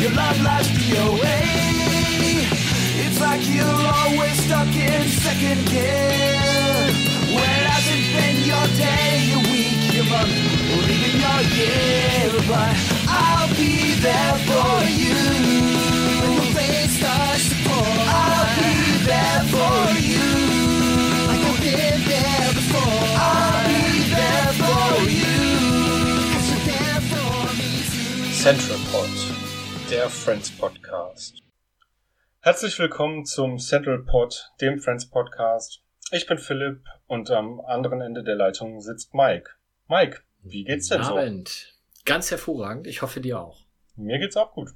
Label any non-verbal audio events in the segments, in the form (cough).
Your love DOA. It's like you're always stuck in second gear. Hasn't been your day, your week, your month, or even your year. But I'll be there for you. When the rain starts to pour, I'll be there for you. Like I've been there before. I'll be there for you. Cause you're there for me too. Central Pod, der Friends Podcast. Herzlich willkommen zum Central Pod, dem Friends Podcast. Ich bin Philipp und am anderen Ende der Leitung sitzt Mike. Mike, wie geht's denn so? Abend. Ganz hervorragend. Ich hoffe dir auch. Mir geht's auch gut.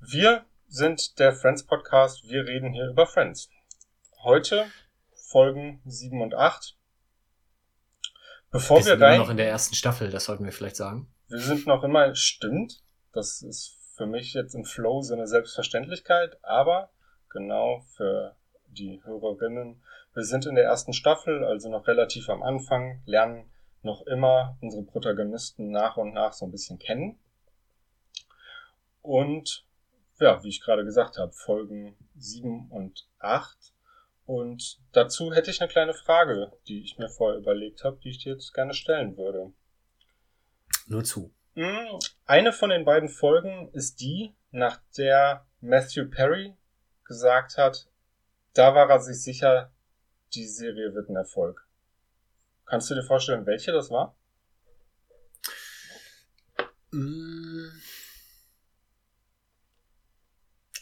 Wir sind der Friends Podcast. Wir reden hier über Friends. Heute Folgen 7 und 8. Bevor wir wir, sind immer rein, noch in der ersten Staffel, das sollten wir vielleicht sagen. wir sind noch immer, stimmt, das ist für mich jetzt im Flow so eine Selbstverständlichkeit, aber genau für die Hörerinnen, wir sind in der ersten Staffel, also noch relativ am Anfang, lernen noch immer unsere Protagonisten nach und nach so ein bisschen kennen. Und ja, wie ich gerade gesagt habe, Folgen 7 und 8. Und dazu hätte ich eine kleine Frage, die ich mir vorher überlegt habe, die ich dir jetzt gerne stellen würde. Nur zu. Eine von den beiden Folgen ist die, nach der Matthew Perry gesagt hat, da war er sich sicher, die Serie wird ein Erfolg. Kannst du dir vorstellen, welche das war?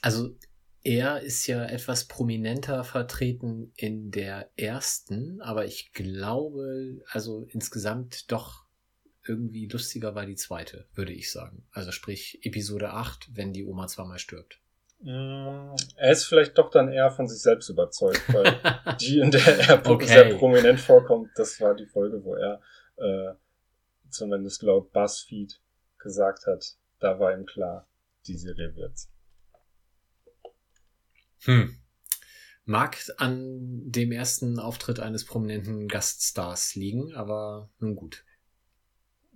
Also, er ist ja etwas prominenter vertreten in der ersten, aber ich glaube, also insgesamt doch irgendwie lustiger war die zweite, würde ich sagen. Also sprich Episode 8, wenn die Oma zweimal stirbt. Mm, Er ist vielleicht doch dann eher von sich selbst überzeugt, weil (laughs) die, in der er Okay. sehr prominent vorkommt, das war die Folge, wo er äh, zumindest laut BuzzFeed gesagt hat, da war ihm klar, die Serie wird's. Hm. Mag an dem ersten Auftritt eines prominenten Gaststars liegen, aber nun gut.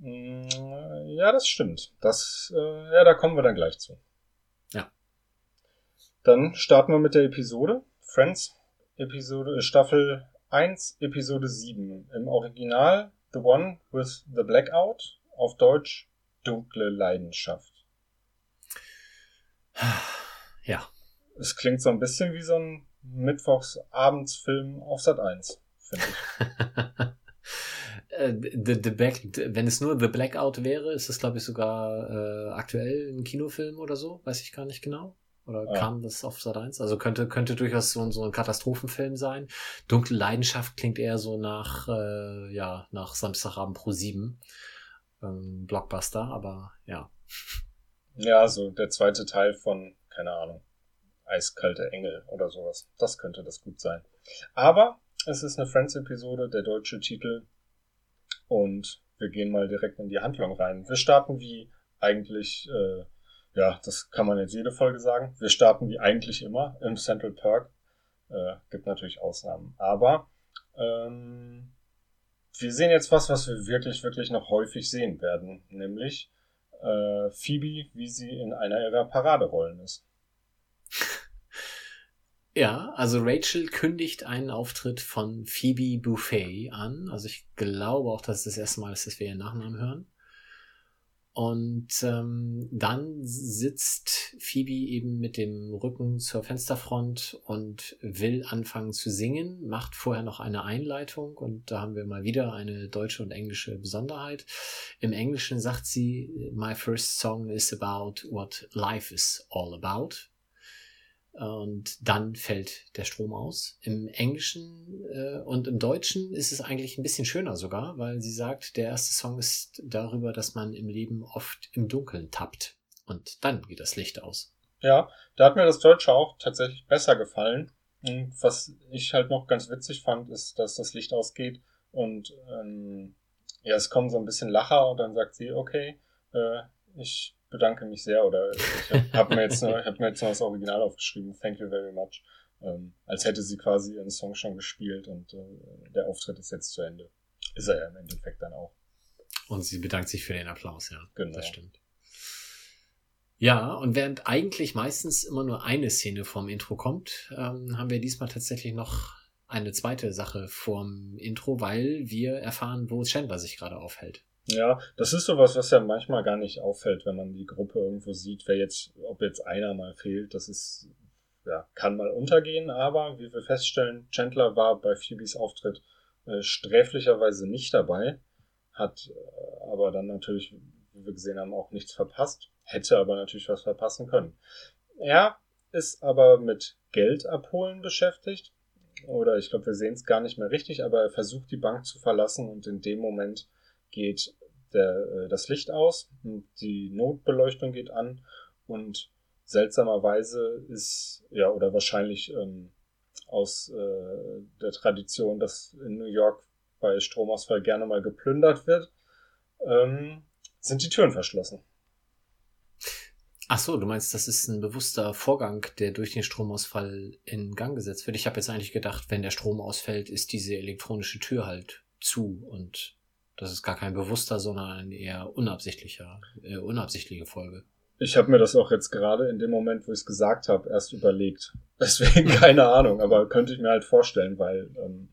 Mm, Ja, das stimmt. Das, äh, ja, da kommen wir dann gleich zu. Ja. Dann starten wir mit der Episode. Friends, Episode, äh, Staffel 1, Episode 7. Im Original The One with the Blackout. Auf Deutsch Dunkle Leidenschaft. (sighs) Ja. Es klingt so ein bisschen wie so ein Mittwochsabendsfilm auf Sat 1, finde ich. (laughs) Äh, the, the Black, wenn es nur The Blackout wäre, ist es, glaube ich, sogar äh, aktuell ein Kinofilm oder so. Weiß ich gar nicht genau. Oder Ja. kam das auf Sat 1? Also könnte, könnte durchaus so, ein- so ein Katastrophenfilm sein. Dunkle Leidenschaft klingt eher so nach, äh, ja, nach Samstagabend pro 7. Ähm, Blockbuster, aber ja. Ja, so der zweite Teil von, keine Ahnung, Eiskalte Engel oder sowas. Das könnte das gut sein. Aber es ist eine Friends-Episode, der deutsche Titel. Und wir gehen mal direkt in die Handlung rein. Wir starten wie eigentlich, äh, ja, das kann man jetzt jede Folge sagen. Wir starten wie eigentlich immer im Central Park. Äh, gibt natürlich Ausnahmen. Aber ähm, wir sehen jetzt was, was wir wirklich, wirklich noch häufig sehen werden. Nämlich äh, Phoebe, wie sie in einer ihrer Paraderollen ist. Ja, also Rachel kündigt einen Auftritt von Phoebe Buffet an. Also ich glaube auch, dass es das erste Mal ist, dass wir ihren Nachnamen hören. Und ähm, dann sitzt Phoebe eben mit dem Rücken zur Fensterfront und will anfangen zu singen, macht vorher noch eine Einleitung und da haben wir mal wieder eine deutsche und englische Besonderheit. Im Englischen sagt sie, My first song is about what life is all about. Und dann fällt der Strom aus. Im Englischen äh, und im Deutschen ist es eigentlich ein bisschen schöner sogar, weil sie sagt, der erste Song ist darüber, dass man im Leben oft im Dunkeln tappt. Und dann geht das Licht aus. Ja, da hat mir das Deutsche auch tatsächlich besser gefallen. Und was ich halt noch ganz witzig fand, ist, dass das Licht ausgeht und ähm, ja, es kommen so ein bisschen Lacher und dann sagt sie, okay, äh, ich bedanke mich sehr oder ich habe mir jetzt noch, ich hab mir jetzt noch das Original aufgeschrieben, thank you very much. Ähm, als hätte sie quasi ihren Song schon gespielt und äh, der Auftritt ist jetzt zu Ende. Ist er ja im Endeffekt dann auch. Und sie bedankt sich für den Applaus, ja. Genau. Das stimmt. Ja, und während eigentlich meistens immer nur eine Szene vorm Intro kommt, ähm, haben wir diesmal tatsächlich noch eine zweite Sache vorm Intro, weil wir erfahren, wo Chandler sich gerade aufhält. Ja, das ist sowas, was ja manchmal gar nicht auffällt, wenn man die Gruppe irgendwo sieht, wer jetzt, ob jetzt einer mal fehlt. Das ist, ja, kann mal untergehen, aber wie wir feststellen, Chandler war bei Phoebes Auftritt äh, sträflicherweise nicht dabei, hat äh, aber dann natürlich, wie wir gesehen haben, auch nichts verpasst, hätte aber natürlich was verpassen können. Er ist aber mit Geld abholen beschäftigt, oder ich glaube, wir sehen es gar nicht mehr richtig, aber er versucht die Bank zu verlassen und in dem Moment geht der, äh, das Licht aus, die Notbeleuchtung geht an und seltsamerweise ist, ja, oder wahrscheinlich ähm, aus äh, der Tradition, dass in New York bei Stromausfall gerne mal geplündert wird, ähm, sind die Türen verschlossen. Ach so, du meinst, das ist ein bewusster Vorgang, der durch den Stromausfall in Gang gesetzt wird. Ich habe jetzt eigentlich gedacht, wenn der Strom ausfällt, ist diese elektronische Tür halt zu und das ist gar kein bewusster, sondern ein eher unabsichtlicher, äh, unabsichtliche Folge. Ich habe mir das auch jetzt gerade in dem Moment, wo ich es gesagt habe, erst überlegt. (laughs) Deswegen keine Ahnung, aber könnte ich mir halt vorstellen, weil ähm,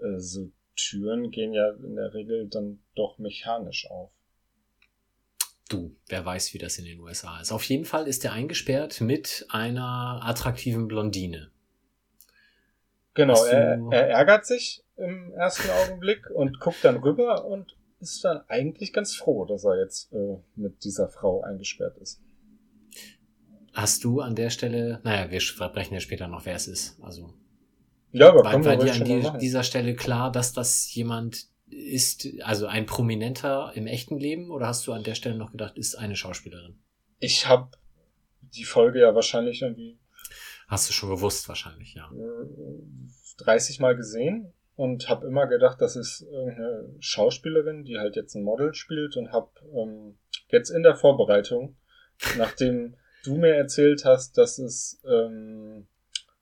äh, so Türen gehen ja in der Regel dann doch mechanisch auf. Du, wer weiß, wie das in den USA ist. Auf jeden Fall ist er eingesperrt mit einer attraktiven Blondine. Genau, er, er ärgert sich im ersten Augenblick und guckt dann rüber und ist dann eigentlich ganz froh, dass er jetzt äh, mit dieser Frau eingesperrt ist. Hast du an der Stelle, naja, wir sprechen ja später noch, wer es ist. Also ja, aber war, war dir an die, dieser Stelle klar, dass das jemand ist, also ein Prominenter im echten Leben, oder hast du an der Stelle noch gedacht, ist eine Schauspielerin? Ich habe die Folge ja wahrscheinlich irgendwie. Hast du schon gewusst, wahrscheinlich, ja. 30 Mal gesehen und habe immer gedacht, das ist irgendeine Schauspielerin, die halt jetzt ein Model spielt und habe ähm, jetzt in der Vorbereitung, nachdem du mir erzählt hast, dass es ähm,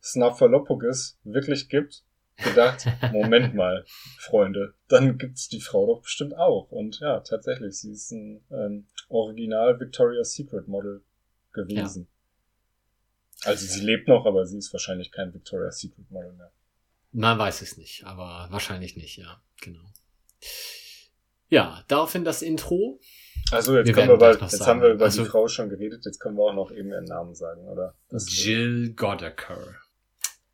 Snuffleupagus wirklich gibt, gedacht, (laughs) Moment mal, Freunde, dann gibt's die Frau doch bestimmt auch. Und ja, tatsächlich, sie ist ein ähm, Original Victoria's Secret Model gewesen. Ja. Also sie lebt noch, aber sie ist wahrscheinlich kein Victoria's Secret Model mehr. Man weiß es nicht, aber wahrscheinlich nicht, ja, genau. Ja, daraufhin das Intro. Also jetzt, wir können wir bald, jetzt haben wir über also, die Frau schon geredet, jetzt können wir auch noch eben ihren Namen sagen, oder? Das Jill Godeker.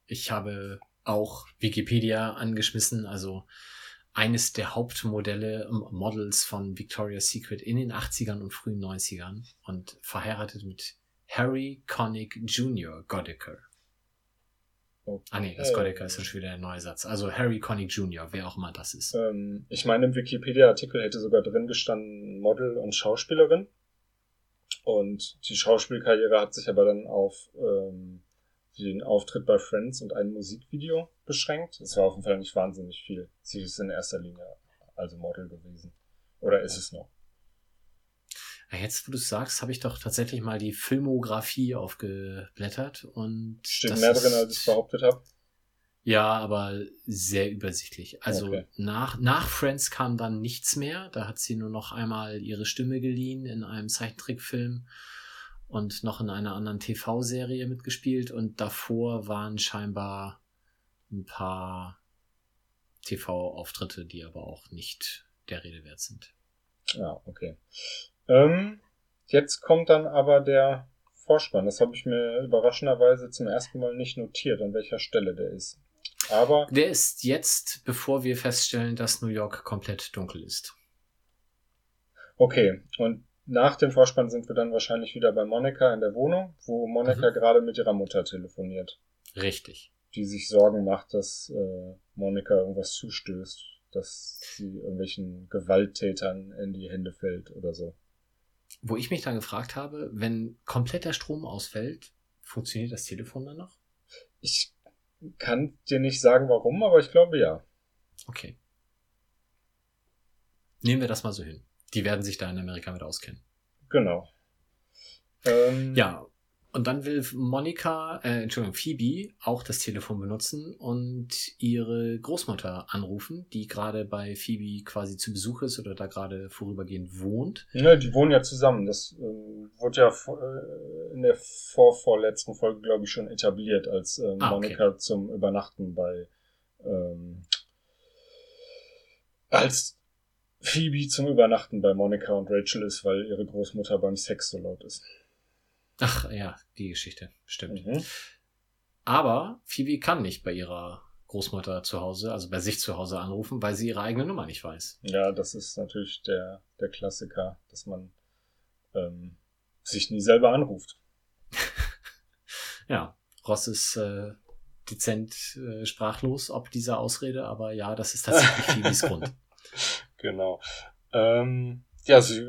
Ich habe auch Wikipedia angeschmissen, also eines der Hauptmodelle, ähm, Models von Victoria's Secret in den 80ern und frühen 90ern und verheiratet mit Harry Connick Jr. Godeker. Okay. Ah nee, das Godeker ist ja schon wieder ein neuer Satz. Also Harry Connick Jr., wer auch immer das ist. Ähm, ich meine, im Wikipedia-Artikel hätte sogar drin gestanden Model und Schauspielerin. Und die Schauspielkarriere hat sich aber dann auf ähm, den Auftritt bei Friends und ein Musikvideo beschränkt. Es war auf jeden Fall nicht wahnsinnig viel. Sie ist in erster Linie also Model gewesen. Oder ist es noch? Jetzt, wo du es sagst, habe ich doch tatsächlich mal die Filmografie aufgeblättert und. Steht mehr drin, als ich behauptet habe. Ja, aber sehr übersichtlich. Also okay. nach, nach Friends kam dann nichts mehr. Da hat sie nur noch einmal ihre Stimme geliehen in einem Zeichentrickfilm und noch in einer anderen TV-Serie mitgespielt und davor waren scheinbar ein paar TV-Auftritte, die aber auch nicht der Rede wert sind. Ja, okay. Ähm, jetzt kommt dann aber der Vorspann. Das habe ich mir überraschenderweise zum ersten Mal nicht notiert, an welcher Stelle der ist. Aber. Der ist jetzt, bevor wir feststellen, dass New York komplett dunkel ist. Okay, und nach dem Vorspann sind wir dann wahrscheinlich wieder bei Monika in der Wohnung, wo Monika mhm. gerade mit ihrer Mutter telefoniert. Richtig. Die sich Sorgen macht, dass äh, Monika irgendwas zustößt, dass sie irgendwelchen Gewalttätern in die Hände fällt oder so. Wo ich mich dann gefragt habe, wenn komplett der Strom ausfällt, funktioniert das Telefon dann noch? Ich kann dir nicht sagen, warum, aber ich glaube ja. Okay. Nehmen wir das mal so hin. Die werden sich da in Amerika mit auskennen. Genau. Ähm, ja, Und dann will Monika, äh, Entschuldigung, Phoebe auch das Telefon benutzen und ihre Großmutter anrufen, die gerade bei Phoebe quasi zu Besuch ist oder da gerade vorübergehend wohnt. Ja, die wohnen ja zusammen. Das ähm, wurde ja äh, in der vorvorletzten Folge, glaube ich, schon etabliert, als ähm, ah, okay. Monika zum Übernachten bei ähm, als Phoebe zum Übernachten bei Monika und Rachel ist, weil ihre Großmutter beim Sex so laut ist. Ach ja, die Geschichte, stimmt. Mhm. Aber Phoebe kann nicht bei ihrer Großmutter zu Hause, also bei sich zu Hause anrufen, weil sie ihre eigene Nummer nicht weiß. Ja, das ist natürlich der, der Klassiker, dass man ähm, sich nie selber anruft. (laughs) ja, Ross ist äh, dezent äh, sprachlos ob dieser Ausrede, aber ja, das ist tatsächlich Phoebes Grund. (laughs) Genau. Ähm, ja, sie,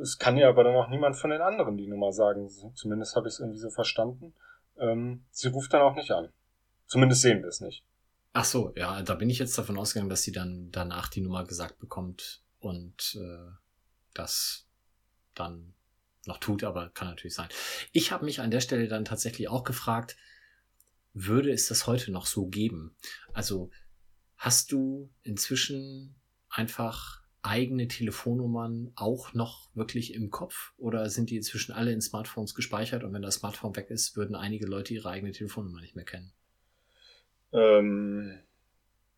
es kann ja aber dann auch niemand von den anderen die Nummer sagen. Zumindest habe ich es irgendwie so verstanden. Ähm, sie ruft dann auch nicht an. Zumindest sehen wir es nicht. Ach so, ja, da bin ich jetzt davon ausgegangen, dass sie dann danach die Nummer gesagt bekommt und äh, das dann noch tut, aber kann natürlich sein. Ich habe mich an der Stelle dann tatsächlich auch gefragt, würde es das heute noch so geben? Also hast du inzwischen einfach eigene Telefonnummern auch noch wirklich im Kopf oder sind die inzwischen alle in Smartphones gespeichert und wenn das Smartphone weg ist, würden einige Leute ihre eigene Telefonnummer nicht mehr kennen? Ähm,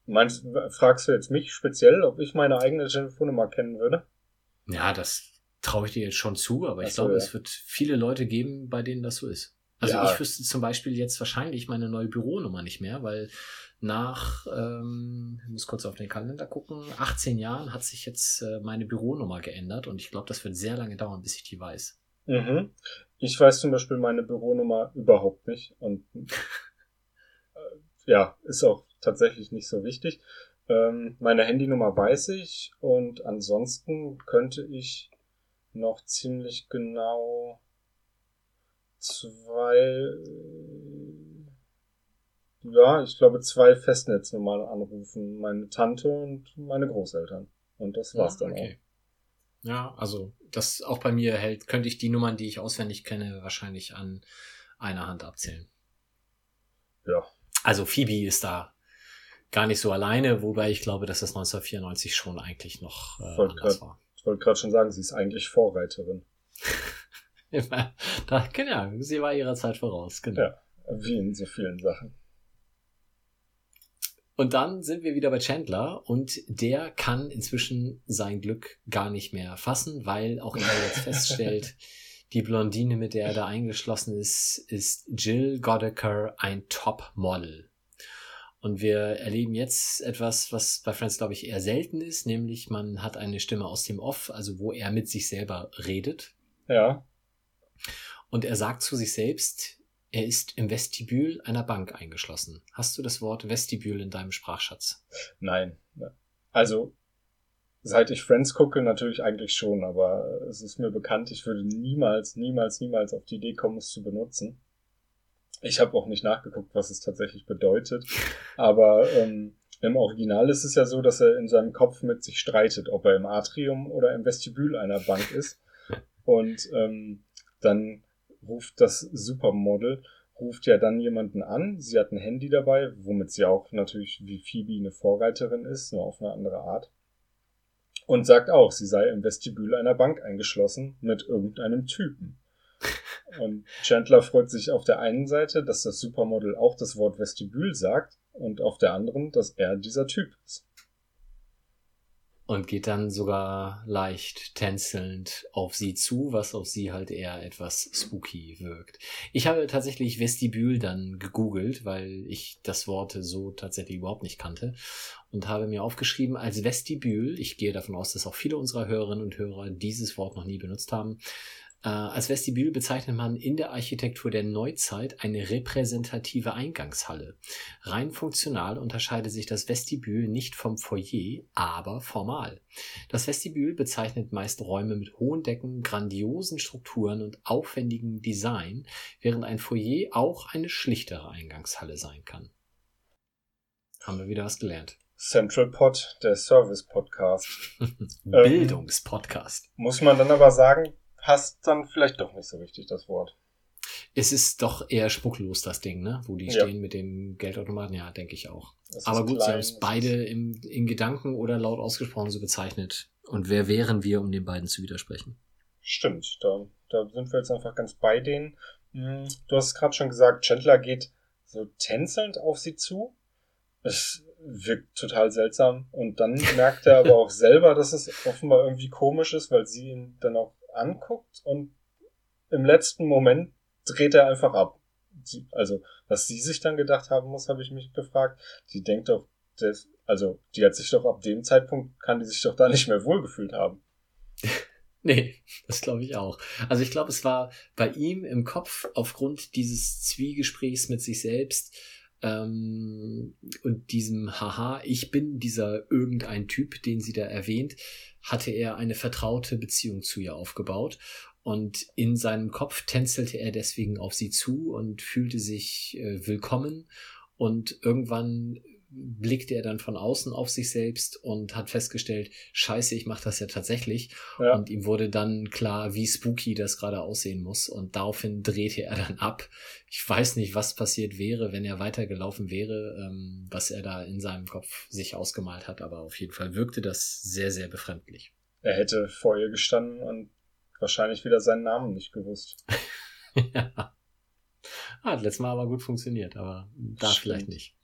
meinst, fragst du jetzt mich speziell, ob ich meine eigene Telefonnummer kennen würde? Ja, das traue ich dir jetzt schon zu, aber ich so, glaube, ja. es wird viele Leute geben, bei denen das so ist. Also ja. ich wüsste zum Beispiel jetzt wahrscheinlich meine neue Büronummer nicht mehr, weil nach, ähm, ich muss kurz auf den Kalender gucken, 18 Jahren hat sich jetzt äh, meine Büronummer geändert und ich glaube, das wird sehr lange dauern, bis ich die weiß. Mhm. Ich weiß zum Beispiel meine Büronummer überhaupt nicht und äh, ja, ist auch tatsächlich nicht so wichtig. Ähm, meine Handynummer weiß ich und ansonsten könnte ich noch ziemlich genau zwei ja, ich glaube, zwei Festnetznummern anrufen. Meine Tante und meine Großeltern. Und das war's ja, dann okay. auch. Ja, also das auch bei mir hält, könnte ich die Nummern, die ich auswendig kenne, wahrscheinlich an einer Hand abzählen. Ja. Also Phoebe ist da gar nicht so alleine, wobei ich glaube, dass das 1994 schon eigentlich noch äh, anders grad, war. Ich wollte gerade schon sagen, sie ist eigentlich Vorreiterin. (laughs) da, genau, sie war ihrer Zeit voraus, genau. Ja, wie in so vielen Sachen. Und dann sind wir wieder bei Chandler und der kann inzwischen sein Glück gar nicht mehr fassen, weil auch er jetzt feststellt, (laughs) die Blondine, mit der er da eingeschlossen ist, ist Jill Godeker ein Top-Model. Und wir erleben jetzt etwas, was bei Friends, glaube ich, eher selten ist, nämlich man hat eine Stimme aus dem Off, also wo er mit sich selber redet. Ja. Und er sagt zu sich selbst, er ist im Vestibül einer Bank eingeschlossen. Hast du das Wort Vestibül in deinem Sprachschatz? Nein. Also, seit ich Friends gucke, natürlich eigentlich schon, aber es ist mir bekannt, ich würde niemals, niemals, niemals auf die Idee kommen, es zu benutzen. Ich habe auch nicht nachgeguckt, was es tatsächlich bedeutet. (laughs) Aber ähm, im Original ist es ja so, dass er in seinem Kopf mit sich streitet, ob er im Atrium oder im Vestibül einer Bank ist. Und ähm, dann ruft das Supermodel, ruft ja dann jemanden an. Sie hat ein Handy dabei, womit sie auch natürlich wie Phoebe eine Vorreiterin ist, nur auf eine andere Art. Und sagt auch, sie sei im Vestibül einer Bank eingeschlossen mit irgendeinem Typen. (laughs) Und Chandler freut sich auf der einen Seite, dass das Supermodel auch das Wort Vestibül sagt und auf der anderen, dass er dieser Typ ist und geht dann sogar leicht tänzelnd auf sie zu, was auf sie halt eher etwas spooky wirkt. Ich habe tatsächlich Vestibül dann gegoogelt, weil ich das Wort so tatsächlich überhaupt nicht kannte und habe mir aufgeschrieben als Vestibül, ich gehe davon aus, dass auch viele unserer Hörerinnen und Hörer dieses Wort noch nie benutzt haben, äh, als Vestibül bezeichnet man in der Architektur der Neuzeit eine repräsentative Eingangshalle. Rein funktional unterscheidet sich das Vestibül nicht vom Foyer, aber formal. Das Vestibül bezeichnet meist Räume mit hohen Decken, grandiosen Strukturen und aufwendigem Design, während ein Foyer auch eine schlichtere Eingangshalle sein kann. Haben wir wieder was gelernt. Central Pod, der Service Podcast. (laughs) Bildungspodcast. Ähm, muss man dann aber sagen, passt dann vielleicht doch nicht so richtig das Wort. Es ist doch eher spucklos, das Ding, ne? Wo die Ja. stehen mit dem Geldautomaten. Ja, denke ich auch. Aber gut, sie klein, haben es es beide im, in Gedanken oder laut ausgesprochen so bezeichnet. Und wer wären wir, um den beiden zu widersprechen? Stimmt, da, da sind wir jetzt einfach ganz bei denen. Hm, Du hast es gerade schon gesagt, Chandler geht so tänzelnd auf sie zu. Es wirkt total seltsam. Und dann merkt er aber (laughs) auch selber, dass es offenbar irgendwie komisch ist, weil sie ihn dann auch anguckt und im letzten Moment dreht er einfach ab. Sie, also, was sie sich dann gedacht haben muss, habe ich mich gefragt. Die denkt doch, das, also, die hat sich doch ab dem Zeitpunkt, kann die sich doch da nicht mehr wohlgefühlt haben. (laughs) Nee, das glaube ich auch. Also ich glaube, es war bei ihm im Kopf aufgrund dieses Zwiegesprächs mit sich selbst ähm, und diesem Haha, ich bin dieser irgendein Typ, den sie da erwähnt, hatte er eine vertraute Beziehung zu ihr aufgebaut. Und in seinem Kopf tänzelte er deswegen auf sie zu und fühlte sich äh, willkommen. Und irgendwann blickte er dann von außen auf sich selbst und hat festgestellt, scheiße, ich mache das ja tatsächlich. Ja. Und ihm wurde dann klar, wie spooky das gerade aussehen muss. Und daraufhin drehte er dann ab. Ich weiß nicht, was passiert wäre, wenn er weitergelaufen wäre, ähm, was er da in seinem Kopf sich ausgemalt hat. Aber auf jeden Fall wirkte das sehr, sehr befremdlich. Er hätte vor ihr gestanden und wahrscheinlich wieder seinen Namen nicht gewusst. (laughs) ja. Hat letztes Mal aber gut funktioniert, aber da Stimmt. vielleicht nicht.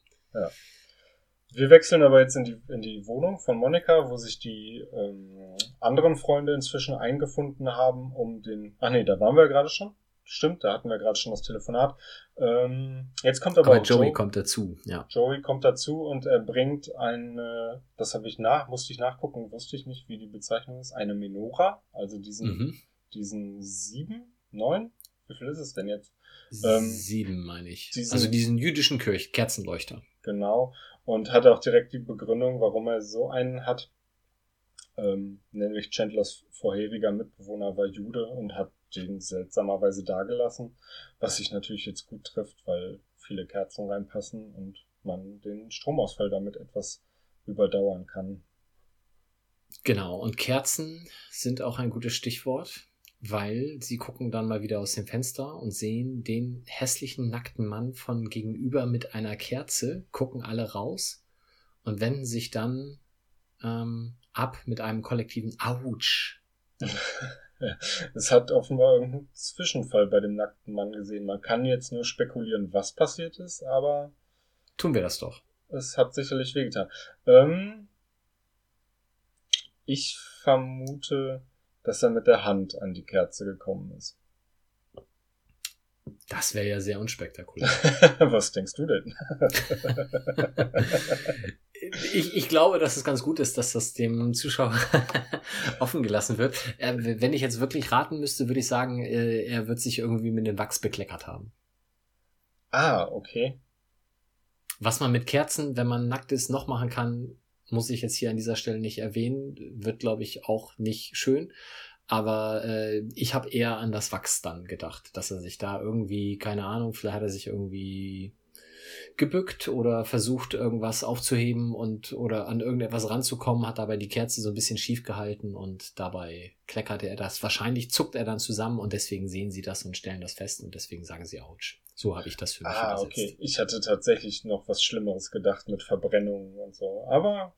Wir wechseln aber jetzt in die, in die Wohnung von Monika, wo sich die ähm, anderen Freunde inzwischen eingefunden haben, um den. Ach nee, da waren wir ja gerade schon. Stimmt, da hatten wir gerade schon das Telefonat. Ähm, jetzt kommt aber, Aber auch Joey Joe. kommt dazu, ja. Joey kommt dazu und er bringt eine, das habe ich nach, musste ich nachgucken, wusste ich nicht, wie die Bezeichnung ist, eine Menora, also diesen, Mhm. diesen sieben, neun, wie viel ist es denn jetzt? Ähm, Sieben, meine ich. diesen- also diesen jüdischen Kirch, Kerzenleuchter. Genau. Und hat auch direkt die Begründung, warum er so einen hat. Ähm, nämlich Chandlers vorheriger Mitbewohner war Jude und hat den seltsamerweise dagelassen, was sich natürlich jetzt gut trifft, weil viele Kerzen reinpassen und man den Stromausfall damit etwas überdauern kann. Genau, und Kerzen sind auch ein gutes Stichwort, weil sie gucken dann mal wieder aus dem Fenster und sehen den hässlichen, nackten Mann von gegenüber mit einer Kerze, gucken alle raus und wenden sich dann ähm, ab mit einem kollektiven Autsch. (laughs) Es hat offenbar irgendeinen Zwischenfall bei dem nackten Mann gesehen. Man kann jetzt nur spekulieren, was passiert ist, aber Tun wir das doch. Es hat sicherlich wehgetan. Ähm, ich vermute, dass er mit der Hand an die Kerze gekommen ist. Das wäre ja sehr unspektakulär. (laughs) Was denkst du denn? (laughs) Ich, ich glaube, dass es ganz gut ist, dass das dem Zuschauer (laughs) offen gelassen wird. Wenn ich jetzt wirklich raten müsste, würde ich sagen, äh, er wird sich irgendwie mit dem Wachs bekleckert haben. ah, okay. Was man mit Kerzen, wenn man nackt ist, noch machen kann, muss ich jetzt hier an dieser Stelle nicht erwähnen. Wird, glaube ich, auch nicht schön. Aber äh, ich habe eher an das Wachs dann gedacht, dass er sich da irgendwie, keine Ahnung, vielleicht hat er sich irgendwie gebückt oder versucht, irgendwas aufzuheben und oder an irgendetwas ranzukommen, hat dabei die Kerze so ein bisschen schief gehalten und dabei kleckerte er das. Wahrscheinlich zuckt er dann zusammen und deswegen sehen sie das und stellen das fest und deswegen sagen sie Autsch. So habe ich das für mich Ah, übersetzt. okay. Ich hatte tatsächlich noch was Schlimmeres gedacht mit Verbrennungen und so. Aber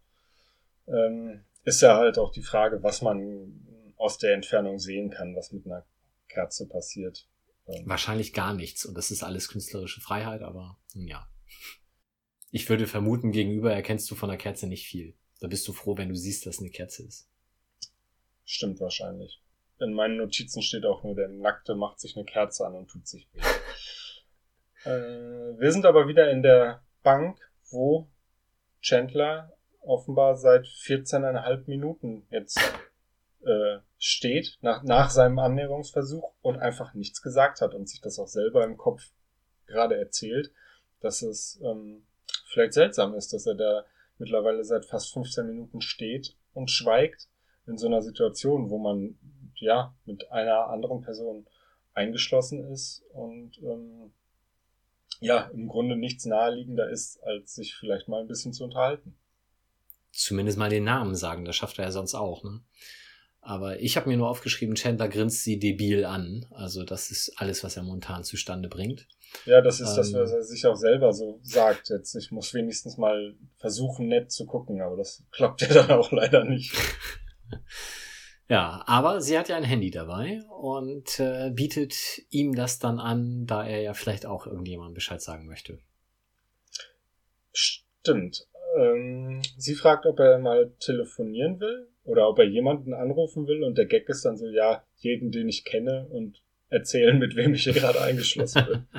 ähm, ist ja halt auch die Frage, was man aus der Entfernung sehen kann, was mit einer Kerze passiert. Ähm, Wahrscheinlich gar nichts und das ist alles künstlerische Freiheit, aber hm, ja. Ich würde vermuten, gegenüber erkennst du von der Kerze nicht viel. Da bist du froh, wenn du siehst, dass eine Kerze ist. Stimmt wahrscheinlich. In meinen Notizen steht auch nur, der Nackte macht sich eine Kerze an und tut sich weh. Äh, wir sind aber wieder in der Bank, wo Chandler offenbar seit 14,5 Minuten jetzt äh, steht, nach, nach seinem Annäherungsversuch und einfach nichts gesagt hat und sich das auch selber im Kopf gerade erzählt, dass es ähm, vielleicht seltsam ist, dass er da mittlerweile seit fast 15 Minuten steht und schweigt in so einer Situation, wo man ja mit einer anderen Person eingeschlossen ist und ähm, ja im Grunde nichts naheliegender ist, als sich vielleicht mal ein bisschen zu unterhalten. Zumindest mal den Namen sagen, das schafft er ja sonst auch, ne? Aber ich habe mir nur aufgeschrieben, Chandler grinst sie debil an. Also das ist alles, was er momentan zustande bringt. Ja, das ist das, Ähm. was er sich auch selber so sagt. Jetzt, ich muss wenigstens mal versuchen, nett zu gucken, aber das klappt ja (laughs) dann auch leider nicht. (laughs) Ja, aber sie hat ja ein Handy dabei und äh, bietet ihm das dann an, da er ja vielleicht auch irgendjemandem Bescheid sagen möchte. Stimmt. Ähm, sie fragt, ob er mal telefonieren will oder ob er jemanden anrufen will und der Gag ist dann so, ja, jeden, den ich kenne und erzählen, mit wem ich hier gerade eingeschlossen bin. (laughs)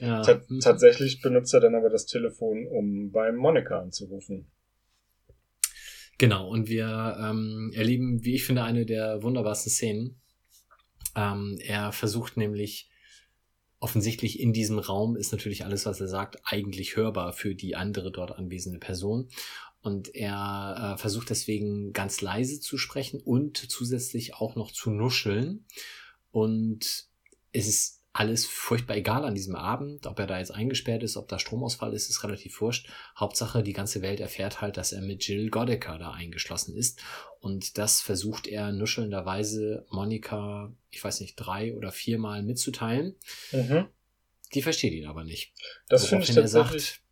Ja. Ta tatsächlich benutzt er dann aber das Telefon, um bei Monika anzurufen. Genau, und wir ähm, erleben, wie ich finde, eine der wunderbarsten Szenen. Ähm, er versucht nämlich, offensichtlich in diesem Raum ist natürlich alles, was er sagt, eigentlich hörbar für die andere dort anwesende Person. Und er äh, versucht deswegen ganz leise zu sprechen und zusätzlich auch noch zu nuscheln. Und es ist alles furchtbar egal an diesem Abend, ob er da jetzt eingesperrt ist, ob da Stromausfall ist, ist relativ wurscht. Hauptsache, die ganze Welt erfährt halt, dass er mit Jill Godecker da eingeschlossen ist. Und das versucht er nuschelnderweise Monika, ich weiß nicht, drei oder viermal mitzuteilen. Mhm. Die versteht ihn aber nicht. Das finde ich tatsächlich.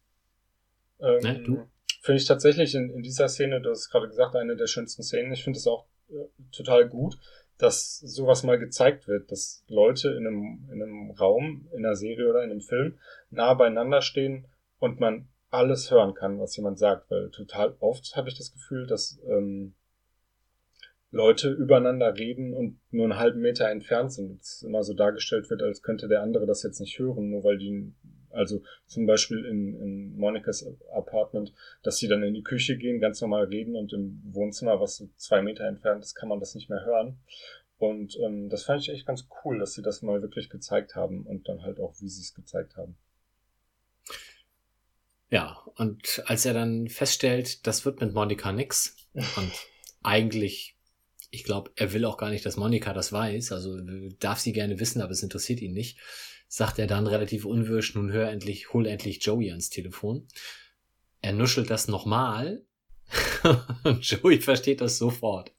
sagt, ähm, Ne, du? Finde ich tatsächlich in, in dieser Szene, du hast gerade gesagt, eine der schönsten Szenen. Ich finde es auch äh, total gut, dass sowas mal gezeigt wird, dass Leute in einem, in einem Raum, in einer Serie oder in einem Film nah beieinander stehen und man alles hören kann, was jemand sagt, weil total oft habe ich das Gefühl, dass ähm, Leute übereinander reden und nur einen halben Meter entfernt sind. Es immer so dargestellt wird, als könnte der andere das jetzt nicht hören, nur weil die, also zum Beispiel in, in Monikas Apartment, dass sie dann in die Küche gehen, ganz normal reden und im Wohnzimmer, was so zwei Meter entfernt ist, kann man das nicht mehr hören. Und ähm, das fand ich echt ganz cool, dass sie das mal wirklich gezeigt haben und dann halt auch, wie sie es gezeigt haben. Ja, und als er dann feststellt, das wird mit Monika nix (laughs) und eigentlich, ich glaube, er will auch gar nicht, dass Monika das weiß, also darf sie gerne wissen, aber es interessiert ihn nicht, sagt er dann relativ unwirsch, nun hör endlich, hol endlich Joey ans Telefon. Er nuschelt das nochmal (laughs) und Joey versteht das sofort.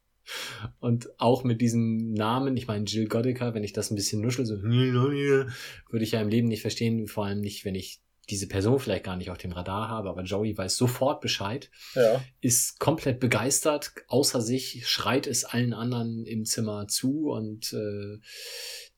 Und auch mit diesem Namen, ich meine Jill Godecker, wenn ich das ein bisschen nuschel, so (laughs) würde ich ja im Leben nicht verstehen, vor allem nicht, wenn ich diese Person vielleicht gar nicht auf dem Radar habe, aber Joey weiß sofort Bescheid, Ja, ist komplett begeistert, außer sich, schreit es allen anderen im Zimmer zu und äh,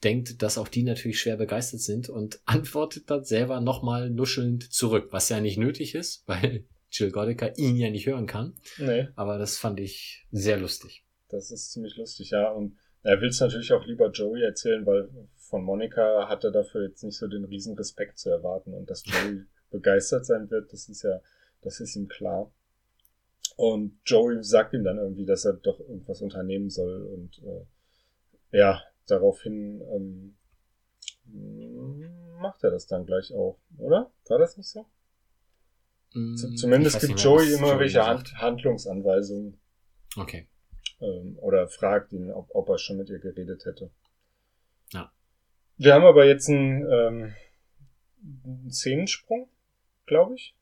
denkt, dass auch die natürlich schwer begeistert sind und (laughs) antwortet dann selber nochmal nuschelnd zurück, was ja nicht nötig ist, (laughs) weil Jill Godecker ihn ja nicht hören kann. nee, Aber das fand ich sehr lustig. das ist ziemlich lustig, ja. Und er will es natürlich auch lieber Joey erzählen, weil von Monika hat er dafür jetzt nicht so den riesen Respekt zu erwarten. Und dass Joey (laughs) begeistert sein wird, das ist ja, das ist ihm klar. Und Joey sagt ihm dann irgendwie, dass er doch irgendwas unternehmen soll. Und äh, ja, daraufhin ähm, macht er das dann gleich auch, oder? War das nicht so? Z Mm, zumindest ich weiß gibt Joey immer welche sagt. Hand Handlungsanweisungen Okay. ähm, oder fragt ihn, ob, ob er schon mit ihr geredet hätte. Ja. Wir haben aber jetzt einen, ähm, einen Szenensprung, glaube ich.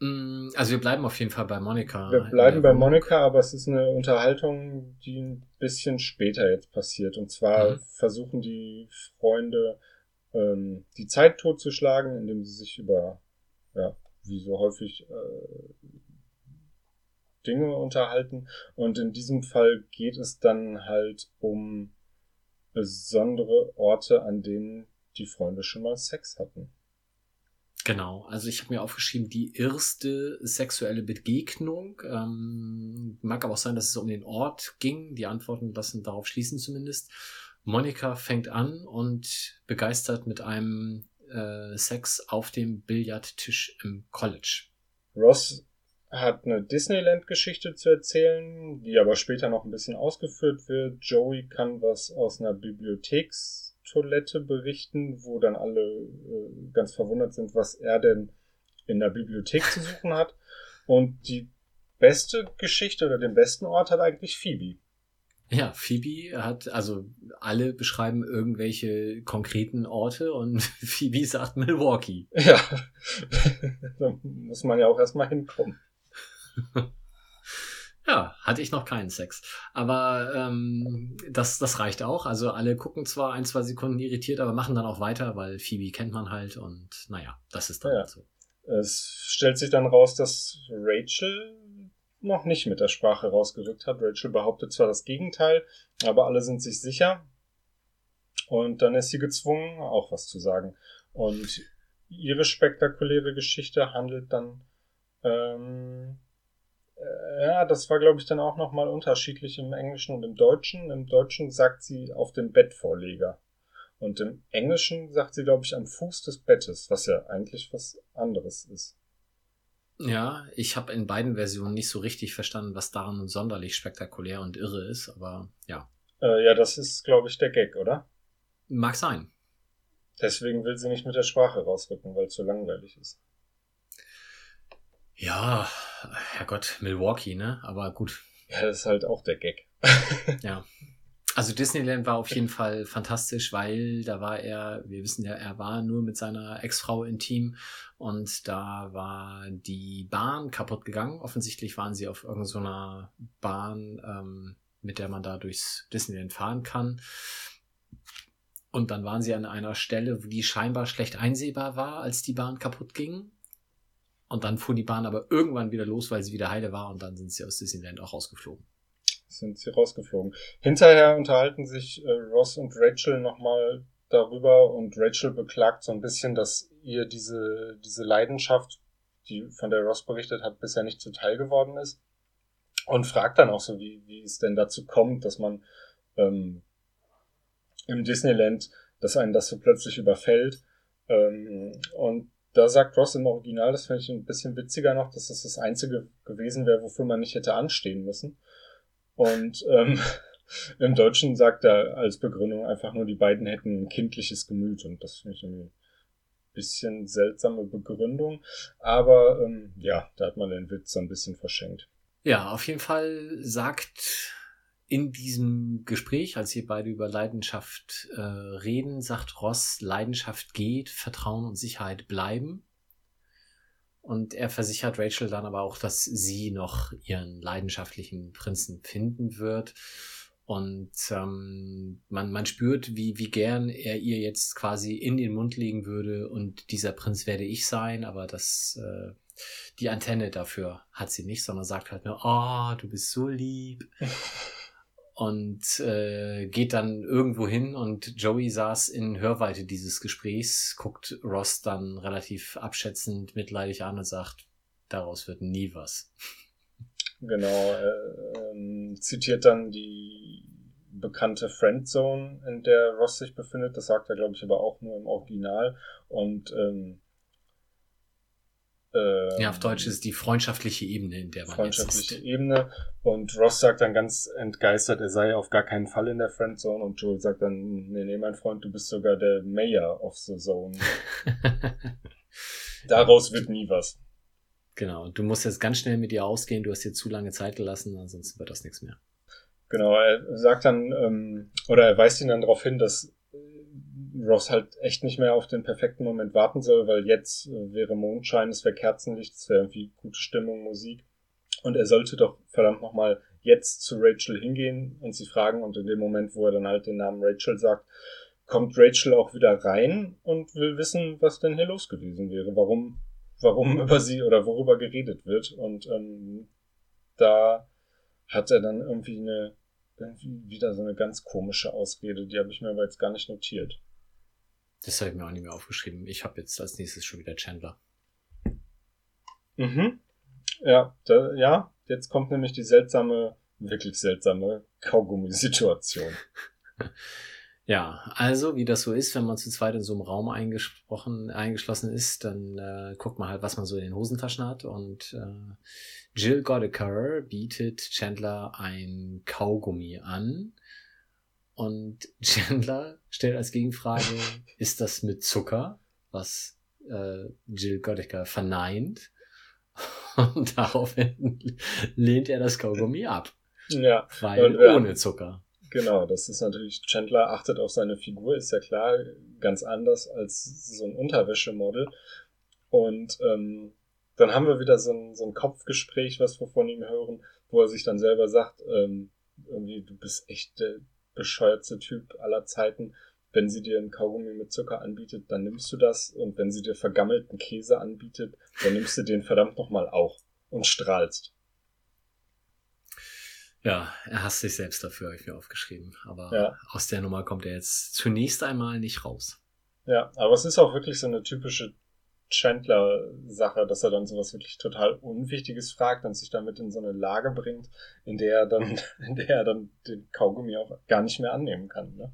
Mm, Also wir bleiben auf jeden Fall bei Monika. Wir bleiben bei. Monika, aber es ist eine Unterhaltung, die ein bisschen später jetzt passiert. Und zwar Mhm. versuchen die Freunde, ähm, die Zeit totzuschlagen, indem sie sich über, ja, wie so häufig, äh, Dinge unterhalten. Und in diesem Fall geht es dann halt um besondere Orte, an denen die Freunde schon mal Sex hatten. Genau, also ich habe mir aufgeschrieben, die erste sexuelle Begegnung. Ähm, mag aber auch sein, dass es um den Ort ging. Die Antworten lassen darauf schließen zumindest. Monika fängt an und begeistert mit einem äh, Sex auf dem Billardtisch im College. Ross hat eine Disneyland-Geschichte zu erzählen, die aber später noch ein bisschen ausgeführt wird. Joey kann was aus einer Bibliothekstoilette berichten, wo dann alle äh, ganz verwundert sind, was er denn in der Bibliothek zu suchen hat. Und die beste Geschichte oder den besten Ort hat eigentlich Phoebe. Ja, Phoebe hat, also alle beschreiben irgendwelche konkreten Orte und (laughs) Phoebe sagt Milwaukee. Ja, (laughs) da muss man ja auch erstmal hinkommen. (laughs) Ja, hatte ich noch keinen Sex. Aber ähm, das, das reicht auch. Also alle gucken zwar ein, zwei Sekunden irritiert, aber machen dann auch weiter, weil Phoebe kennt man halt und naja, das ist dann Ja. halt so. Es stellt sich dann raus, dass Rachel noch nicht mit der Sprache rausgerückt hat. Rachel behauptet zwar das Gegenteil, aber alle sind sich sicher. Und dann ist sie gezwungen, auch was zu sagen. Und ihre spektakuläre Geschichte handelt dann, ähm, äh, ja, das war, glaube ich, dann auch nochmal unterschiedlich im Englischen und im Deutschen. Im Deutschen sagt sie auf dem Bettvorleger. Und im Englischen sagt sie, glaube ich, am Fuß des Bettes, was ja eigentlich was anderes ist. Ja, ich habe in beiden Versionen nicht so richtig verstanden, was daran nun sonderlich spektakulär und irre ist, aber ja, Äh, ja, das ist, glaube ich, der Gag, oder? mag sein. Deswegen will sie nicht mit der Sprache rausrücken, weil es so langweilig ist. Ja, Herrgott, Milwaukee, ne? Aber gut, Ja, das ist halt auch der Gag. (laughs) ja. Also Disneyland war auf jeden Fall fantastisch, weil da war er, wir wissen ja, er war nur mit seiner Ex-Frau intim und da war die Bahn kaputt gegangen. Offensichtlich waren sie auf irgendeiner Bahn, ähm, mit der man da durchs Disneyland fahren kann. Und dann waren sie an einer Stelle, die scheinbar schlecht einsehbar war, als die Bahn kaputt ging. Und dann fuhr die Bahn aber irgendwann wieder los, weil sie wieder heile war und dann sind sie aus Disneyland auch rausgeflogen. Sind sie rausgeflogen. Hinterher unterhalten sich äh, Ross und Rachel nochmal darüber und Rachel beklagt so ein bisschen, dass ihr diese, diese Leidenschaft, die von der Ross berichtet hat, bisher nicht zuteil geworden ist. Und fragt dann auch so, wie, wie es denn dazu kommt, dass man ähm, im Disneyland, dass einen das so plötzlich überfällt. Ähm, und da sagt Ross im Original, das finde ich ein bisschen witziger noch, dass das das Einzige gewesen wäre, wofür man nicht hätte anstehen müssen. Und ähm, (laughs) im Deutschen sagt er als Begründung einfach nur, die beiden hätten ein kindliches Gemüt. Und das finde ich irgendwie ein bisschen seltsame Begründung. Aber ähm, ja, da hat man den Witz so ein bisschen verschenkt. Ja, auf jeden Fall sagt in diesem Gespräch, als sie beide über Leidenschaft äh, reden, sagt Ross, Leidenschaft geht, Vertrauen und Sicherheit bleiben. Und er versichert Rachel dann aber auch, dass sie noch ihren leidenschaftlichen Prinzen finden wird. Und ähm, man, man spürt, wie, wie gern er ihr jetzt quasi in den Mund legen würde und dieser Prinz werde ich sein, aber das, äh, die Antenne dafür hat sie nicht, sondern sagt halt nur, oh, du bist so lieb. (laughs) und äh, geht dann irgendwo hin und Joey saß in Hörweite dieses Gesprächs, guckt Ross dann relativ abschätzend mitleidig an und sagt, daraus wird nie was. Genau, er ähm, zitiert dann die bekannte Friendzone, in der Ross sich befindet. Das sagt er, glaube ich, aber auch nur im Original. Und ähm, ähm, Ja, auf Deutsch ist die freundschaftliche Ebene, in der man jetzt freundschaftliche ist. Ebene. Und Ross sagt dann ganz entgeistert, er sei auf gar keinen Fall in der Friendzone. Und Joel sagt dann, nee, nee, mein Freund, du bist sogar der Mayor of the Zone. (laughs) Daraus wird nie was. genau, du musst jetzt ganz schnell mit ihr ausgehen, du hast dir zu lange Zeit gelassen, ansonsten wird das nichts mehr. Genau, er sagt dann, ähm, oder er weist ihn dann darauf hin, dass äh, Ross halt echt nicht mehr auf den perfekten Moment warten soll, weil jetzt äh, wäre Mondschein, es wäre Kerzenlicht, es wäre irgendwie gute Stimmung, Musik. Und er sollte doch verdammt nochmal jetzt zu Rachel hingehen und sie fragen. Und in dem Moment, wo er dann halt den Namen Rachel sagt, kommt Rachel auch wieder rein und will wissen, was denn hier los gewesen wäre, warum, warum (laughs) über sie oder worüber geredet wird. Und ähm, da hat er dann irgendwie eine irgendwie wieder so eine ganz komische Ausrede, die habe ich mir aber jetzt gar nicht notiert. Das habe ich mir auch nicht mehr aufgeschrieben. Ich habe jetzt als nächstes schon wieder Chandler. Mhm. Ja, da, ja, jetzt kommt nämlich die seltsame, wirklich seltsame Kaugummi-Situation. (laughs) Ja, also wie das so ist, wenn man zu zweit in so einem Raum eingesprochen, eingeschlossen ist, dann äh, guckt man halt, was man so in den Hosentaschen hat. Und äh, Jill Godeker bietet Chandler ein Kaugummi an. Und (laughs) Chandler stellt als Gegenfrage, (laughs) ist das mit Zucker? Was äh, Jill Godeker verneint. (laughs) Und daraufhin lehnt er das Kaugummi ab, Ja, weil Und, äh, ohne Zucker. genau, das ist natürlich, Chandler achtet auf seine Figur, ist ja klar, ganz anders als so ein Unterwäschemodel. Und ähm, dann haben wir wieder so ein, so ein Kopfgespräch, was wir von ihm hören. wo er sich dann selber sagt, ähm, irgendwie, du bist echt der bescheuertste Typ aller Zeiten. Wenn sie dir einen Kaugummi mit Zucker anbietet, dann nimmst du das. Und wenn sie dir vergammelten Käse anbietet, dann nimmst du den verdammt nochmal auch und strahlst. Ja, er hasst sich selbst dafür, habe ich mir aufgeschrieben. Aber Ja. aus der Nummer kommt er jetzt zunächst einmal nicht raus. Ja, aber es ist auch wirklich so eine typische Chandler-Sache, dass er dann sowas wirklich total Unwichtiges fragt und sich damit in so eine Lage bringt, in der er dann, (laughs) in der er dann den Kaugummi auch gar nicht mehr annehmen kann. Ne?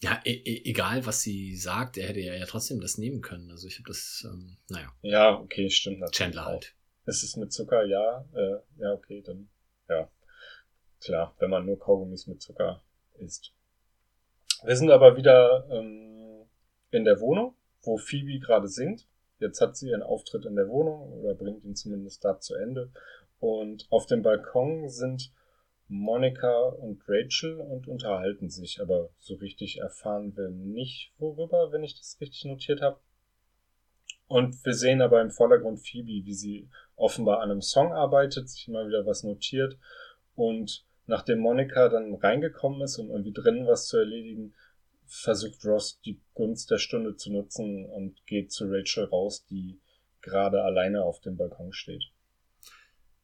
Ja, e e egal was sie sagt, er hätte ja, trotzdem das nehmen können. Also ich habe das, ähm, naja, Ja, okay, stimmt natürlich. Chandler auch. halt. Ist es mit Zucker? Ja, äh, ja, okay, dann, ja. Klar, wenn man nur Kaugummis mit Zucker isst. Wir sind aber wieder ähm, in der Wohnung, wo Phoebe gerade singt. Jetzt hat sie ihren Auftritt in der Wohnung oder bringt ihn zumindest da zu Ende. Und auf dem Balkon sind Monika und Rachel und unterhalten sich, aber so richtig erfahren wir nicht, worüber, wenn ich das richtig notiert habe. Und wir sehen aber im Vordergrund Phoebe, wie sie offenbar an einem Song arbeitet, sich immer wieder was notiert. Und nachdem Monika dann reingekommen ist, um irgendwie drinnen was zu erledigen, versucht Ross die Gunst der Stunde zu nutzen und geht zu Rachel raus, die gerade alleine auf dem Balkon steht.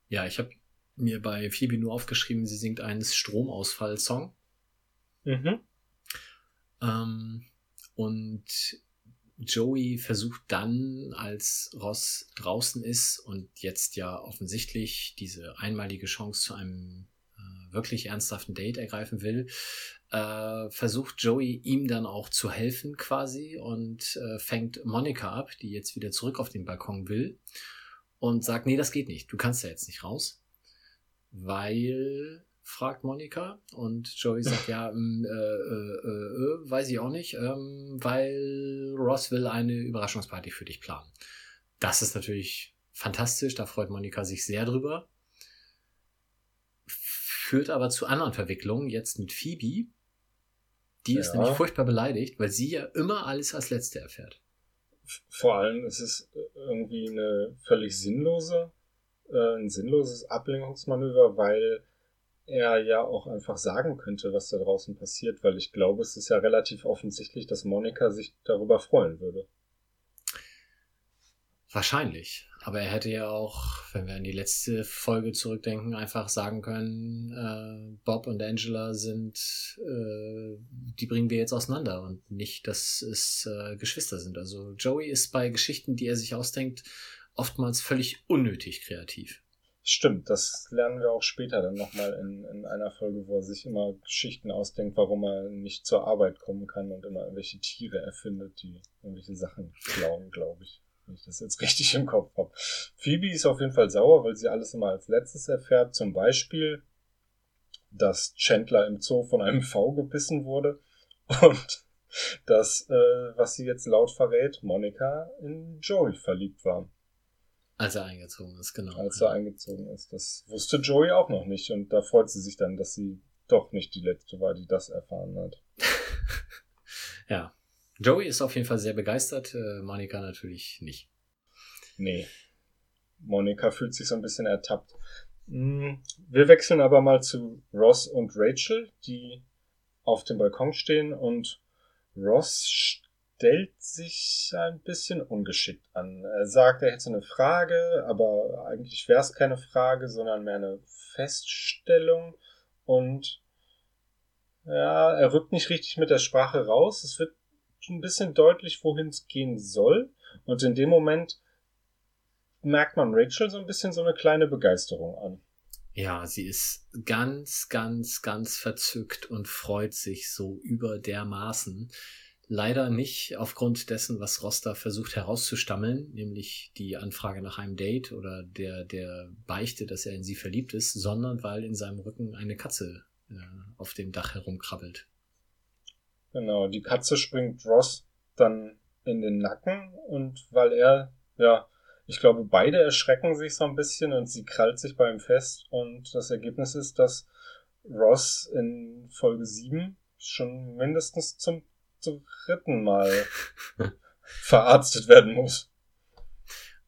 Ja, ich habe mir bei Phoebe nur aufgeschrieben, sie singt einen Stromausfall-Song. Mhm. Ähm, und Joey versucht dann, als Ross draußen ist und jetzt ja offensichtlich diese einmalige Chance zu einem wirklich ernsthaften Date ergreifen will, äh, versucht Joey ihm dann auch zu helfen quasi und äh, fängt Monika ab, die jetzt wieder zurück auf den Balkon will und sagt, nee, das geht nicht, du kannst da jetzt nicht raus, weil fragt Monika und Joey sagt, ja, (laughs) ähm, äh, äh, äh, weiß ich auch nicht, ähm, weil Ross will eine Überraschungsparty für dich planen. Das ist natürlich fantastisch, da freut Monika sich sehr drüber. Führt aber zu anderen Verwicklungen, jetzt mit Phoebe. Die ist Ja. nämlich furchtbar beleidigt, weil sie ja immer alles als Letzte erfährt. Vor allem, es ist irgendwie eine völlig sinnlose, äh, ein sinnloses Ablenkungsmanöver, weil er ja auch einfach sagen könnte, was da draußen passiert, weil ich glaube, es ist ja relativ offensichtlich, dass Monika sich darüber freuen würde. Wahrscheinlich. Aber er hätte ja auch, wenn wir an die letzte Folge zurückdenken, einfach sagen können, äh, Bob und Angela sind, äh, die bringen wir jetzt auseinander und nicht, dass es äh, Geschwister sind. Also Joey ist bei Geschichten, die er sich ausdenkt, oftmals völlig unnötig kreativ. Stimmt, das lernen wir auch später dann nochmal in, in einer Folge, wo er sich immer Geschichten ausdenkt, warum er nicht zur Arbeit kommen kann und immer irgendwelche Tiere erfindet, die irgendwelche Sachen klauen, glaube ich. Wenn ich das jetzt (laughs) richtig im Kopf habe. Phoebe ist auf jeden Fall sauer, weil sie alles immer als letztes erfährt. Zum Beispiel, dass Chandler im Zoo von einem V gebissen wurde (laughs) und dass, äh, was sie jetzt laut verrät, Monika in Joey verliebt war Als er eingezogen ist, genau. als er eingezogen ist. Das wusste Joey auch noch nicht und da freut sie sich dann, dass sie doch nicht die letzte war, die das erfahren hat. (laughs) ja. Joey ist auf jeden Fall sehr begeistert, äh, Monika natürlich nicht. Nee. Monika fühlt sich so ein bisschen ertappt. Mm, Wir wechseln aber mal zu Ross und Rachel, die auf dem Balkon stehen und Ross stellt sich ein bisschen ungeschickt an. Er sagt, er hätte eine Frage, aber eigentlich wäre es keine Frage, sondern mehr eine Feststellung und ja, er rückt nicht richtig mit der Sprache raus. Es wird ein bisschen deutlich, wohin es gehen soll. Und in dem Moment merkt man Rachel so ein bisschen so eine kleine Begeisterung an. Ja, sie ist ganz, ganz, ganz verzückt und freut sich so über dermaßen. Leider nicht aufgrund dessen, was Rosta versucht herauszustammeln, nämlich die Anfrage nach einem Date oder der, der Beichte, dass er in sie verliebt ist, sondern weil in seinem Rücken eine Katze äh, auf dem Dach herumkrabbelt. Genau, die Katze springt Ross dann in den Nacken und weil er, ja, ich glaube, beide erschrecken sich so ein bisschen und sie krallt sich bei ihm fest und das Ergebnis ist, dass Ross in Folge 7 schon mindestens zum, dritten Mal (laughs) verarztet werden muss.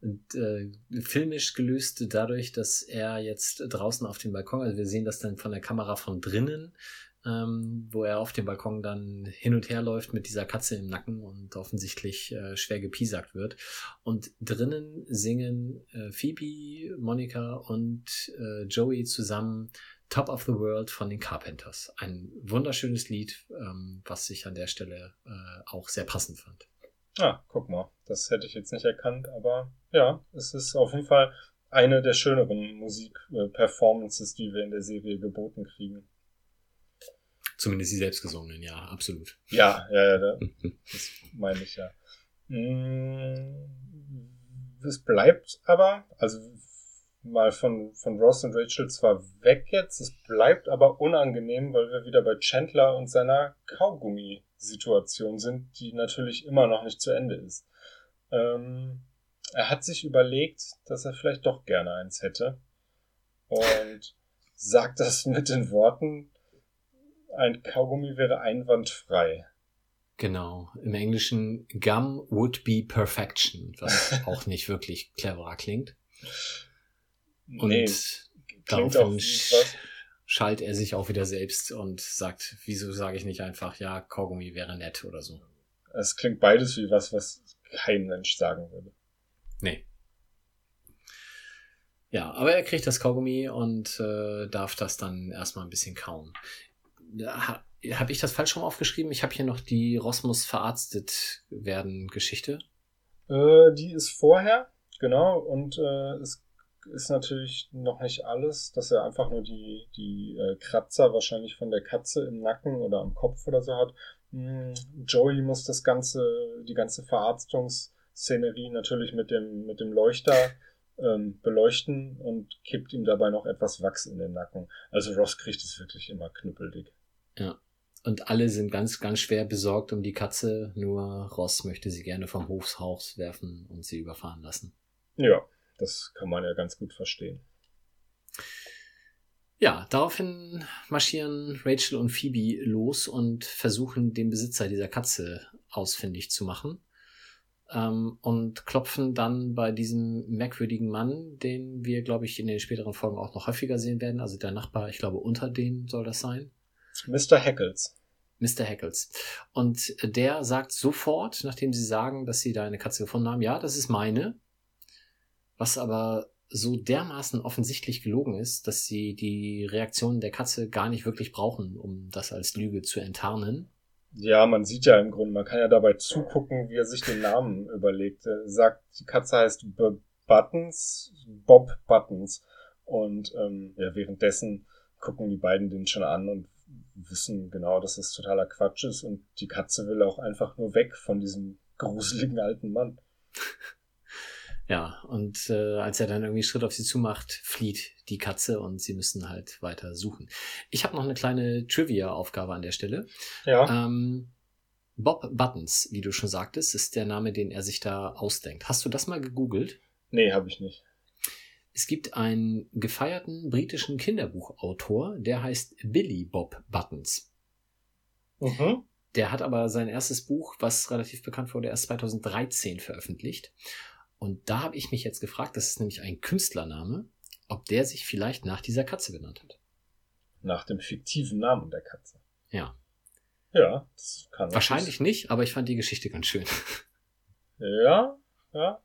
Und, äh, filmisch gelöst dadurch, dass er jetzt draußen auf dem Balkon, also wir sehen das dann von der Kamera von drinnen, ähm, wo er auf dem Balkon dann hin und her läuft mit dieser Katze im Nacken und offensichtlich äh, schwer gepiesackt wird. Und drinnen singen äh, Phoebe, Monica und äh, Joey zusammen Top of the World von den Carpenters. Ein wunderschönes Lied, ähm, was ich an der Stelle äh, auch sehr passend fand. Ah, guck mal. Das hätte ich jetzt nicht erkannt, aber ja, es ist auf jeden Fall eine der schöneren Musikperformances, die wir in der Serie geboten kriegen. Zumindest die selbstgesungenen, ja, absolut. Ja, ja, ja, (laughs) das meine ich ja. Mm, es bleibt aber, also mal von, von Ross und Rachel zwar weg jetzt, es bleibt aber unangenehm, weil wir wieder bei Chandler und seiner Kaugummi-Situation sind, die natürlich immer noch nicht zu Ende ist. Ähm, er hat sich überlegt, dass er vielleicht doch gerne eins hätte und sagt das mit den Worten, ein Kaugummi wäre einwandfrei. Genau. Im Englischen Gum would be perfection, was (laughs) auch nicht wirklich cleverer klingt. Und nee, daraufhin schalt er sich auch wieder selbst und sagt, wieso sage ich nicht einfach, ja, Kaugummi wäre nett oder so. Es klingt beides wie was, was kein Mensch sagen würde. Nee. Ja, aber er kriegt das Kaugummi und äh, darf das dann erstmal ein bisschen kauen ha, habe ich das falsch rum aufgeschrieben? Ich habe hier noch die Rosmus verarztet werden Geschichte. Äh, die ist vorher, genau, und äh, es ist natürlich noch nicht alles, dass er einfach nur die, die äh, Kratzer wahrscheinlich von der Katze im Nacken oder am Kopf oder so hat. Hm, Joey muss das ganze, die ganze Verarztungsszenerie natürlich mit dem, mit dem Leuchter (laughs) ähm, beleuchten und kippt ihm dabei noch etwas Wachs in den Nacken. Also Ross kriegt es wirklich immer knüppeldick. Ja. Und alle sind ganz, ganz schwer besorgt um die Katze, nur Ross möchte sie gerne vom Hofshaus werfen und sie überfahren lassen. Ja, das kann man ja ganz gut verstehen. Ja, daraufhin marschieren Rachel und Phoebe los und versuchen, den Besitzer dieser Katze ausfindig zu machen. Ähm, und klopfen dann bei diesem merkwürdigen Mann, den wir, glaube ich, in den späteren Folgen auch noch häufiger sehen werden. Also der Nachbar, ich glaube, unter dem soll das sein. Mr. Heckles. Mr. Heckles. Und der sagt sofort, nachdem sie sagen, dass sie da eine Katze gefunden haben, ja, das ist meine. Was aber so dermaßen offensichtlich gelogen ist, dass sie die Reaktion der Katze gar nicht wirklich brauchen, um das als Lüge zu enttarnen. Ja, man sieht ja im Grunde, man kann ja dabei zugucken, wie er sich den Namen überlegt. Er sagt, die Katze heißt B Buttons, Bob Buttons. Und ähm, ja, währenddessen gucken die beiden den schon an und wissen genau, dass das totaler Quatsch ist und die Katze will auch einfach nur weg von diesem gruseligen alten Mann. (laughs) Ja, und äh, als er dann irgendwie Schritt auf sie zumacht, flieht die Katze und sie müssen halt weiter suchen. Ich habe noch eine kleine Trivia-Aufgabe an der Stelle. Ja. Ähm, Bob Buttons, wie du schon sagtest, ist der Name, den er sich da ausdenkt. Hast du das mal gegoogelt? Nee, habe ich nicht. Es gibt einen gefeierten britischen Kinderbuchautor, der heißt Billy Bob Buttons. Mhm. Der hat aber sein erstes Buch, was relativ bekannt wurde, erst 2013 veröffentlicht. Und da habe ich mich jetzt gefragt, das ist nämlich ein Künstlername, ob der sich vielleicht nach dieser Katze benannt hat. Nach dem fiktiven Namen der Katze. Ja. Ja, das kann Wahrscheinlich nicht, aber ich fand die Geschichte ganz schön. Ja, ja.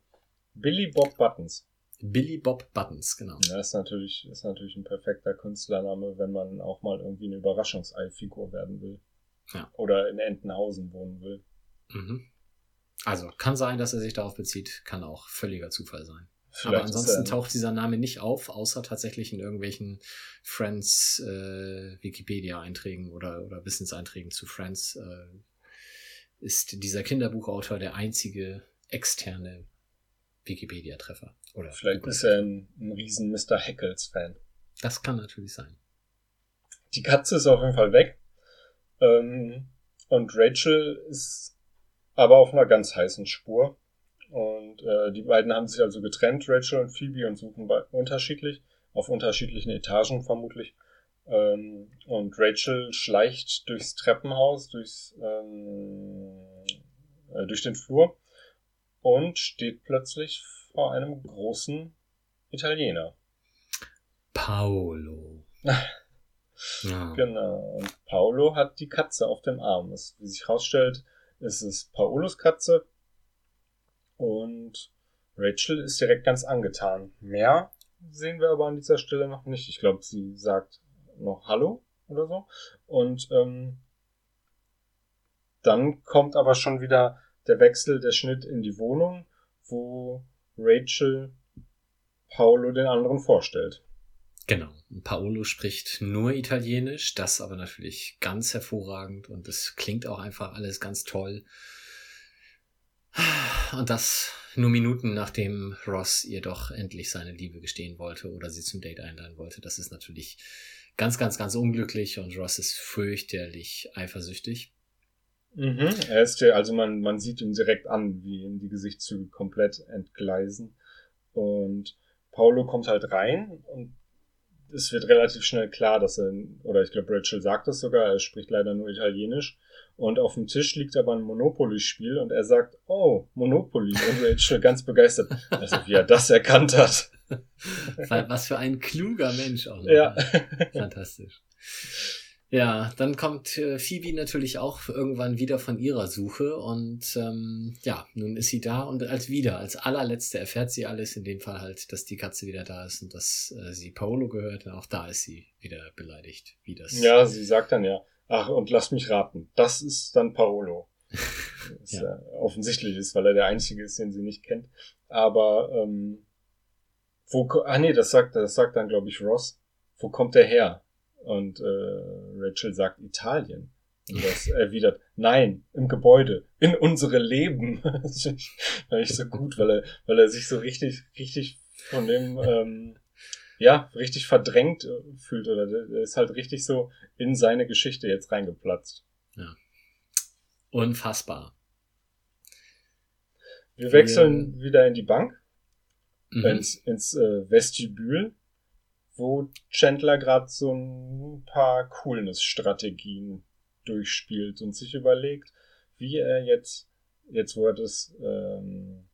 Billy Bob Buttons. Billy Bob Buttons, genau. Ja, ist natürlich, ist natürlich ein perfekter Künstlername, wenn man auch mal irgendwie eine Überraschungsei-Figur werden will. Ja. Oder in Entenhausen wohnen will. Mhm. Also, kann sein, dass er sich darauf bezieht, kann auch völliger Zufall sein. Vielleicht Aber ansonsten taucht dieser Name nicht auf, außer tatsächlich in irgendwelchen Friends äh, Wikipedia-Einträgen oder, oder Wissenseinträgen zu Friends. Äh, ist dieser Kinderbuchautor der einzige externe Wikipedia-Treffer. Oder Vielleicht ist er ein, ein riesen Mr. Heckles-Fan. Das kann natürlich sein. Die Katze ist auf jeden Fall weg. Ähm, und Rachel ist aber auf einer ganz heißen Spur. Und äh, die beiden haben sich also getrennt, Rachel und Phoebe, und suchen bei, unterschiedlich, auf unterschiedlichen Etagen vermutlich. Ähm, und Rachel schleicht durchs Treppenhaus, durchs, ähm, äh, durch den Flur und steht plötzlich vor einem großen Italiener. Paolo. (laughs) ja. Genau. Und Paolo hat die Katze auf dem Arm. Es, wie sich herausstellt, ist es Paolos Katze. Und Rachel ist direkt ganz angetan. Mehr sehen wir aber an dieser Stelle noch nicht. Ich glaube, sie sagt noch Hallo oder so. Und ähm, dann kommt aber schon wieder der Wechsel, der Schnitt in die Wohnung, wo Rachel Paolo den anderen vorstellt. Genau. Paolo spricht nur Italienisch, das aber natürlich ganz hervorragend und es klingt auch einfach alles ganz toll. Und das nur Minuten nachdem Ross ihr doch endlich seine Liebe gestehen wollte oder sie zum Date einladen wollte. Das ist natürlich ganz, ganz, ganz unglücklich und Ross ist fürchterlich eifersüchtig. Mhm. Er ist ja, also man, man sieht ihn direkt an, wie ihm die Gesichtszüge komplett entgleisen. Und Paulo kommt halt rein und es wird relativ schnell klar, dass er, oder ich glaube, Rachel sagt das sogar, er spricht leider nur Italienisch. Und auf dem Tisch liegt aber ein Monopoly-Spiel und er sagt, oh, Monopoly. Und Rachel ganz begeistert. Also, wie er das erkannt hat. (laughs) Was für ein kluger Mensch auch. Noch. Ja. Fantastisch. Ja, dann kommt äh, Phoebe natürlich auch irgendwann wieder von ihrer Suche und ähm, ja, nun ist sie da und als wieder, als allerletzte erfährt sie alles, in dem Fall halt, dass die Katze wieder da ist und dass äh, sie Paolo gehört und auch da ist sie wieder beleidigt, wie das. Ja, sie sagt dann ja, ach und lass mich raten, das ist dann Paolo. (laughs) Was ja. äh, offensichtlich ist, weil er der Einzige ist, den sie nicht kennt. Aber ähm, wo, ah nee, das sagt, das sagt dann glaube ich Ross. Wo kommt der her? Und äh, Rachel sagt Italien. Und das erwidert, nein, im Gebäude, in unsere Leben. (laughs) das finde ich, so gut, weil er, weil er sich so richtig, richtig von dem, ähm, ja, richtig verdrängt äh, fühlt oder der ist halt richtig so in seine Geschichte jetzt reingeplatzt. Ja. Unfassbar. Wir wechseln Wir, wieder in die Bank, mhm. ins, ins äh, Vestibül wo Chandler gerade so ein paar Coolness-Strategien durchspielt und sich überlegt, wie er jetzt, jetzt wo er das, ähm,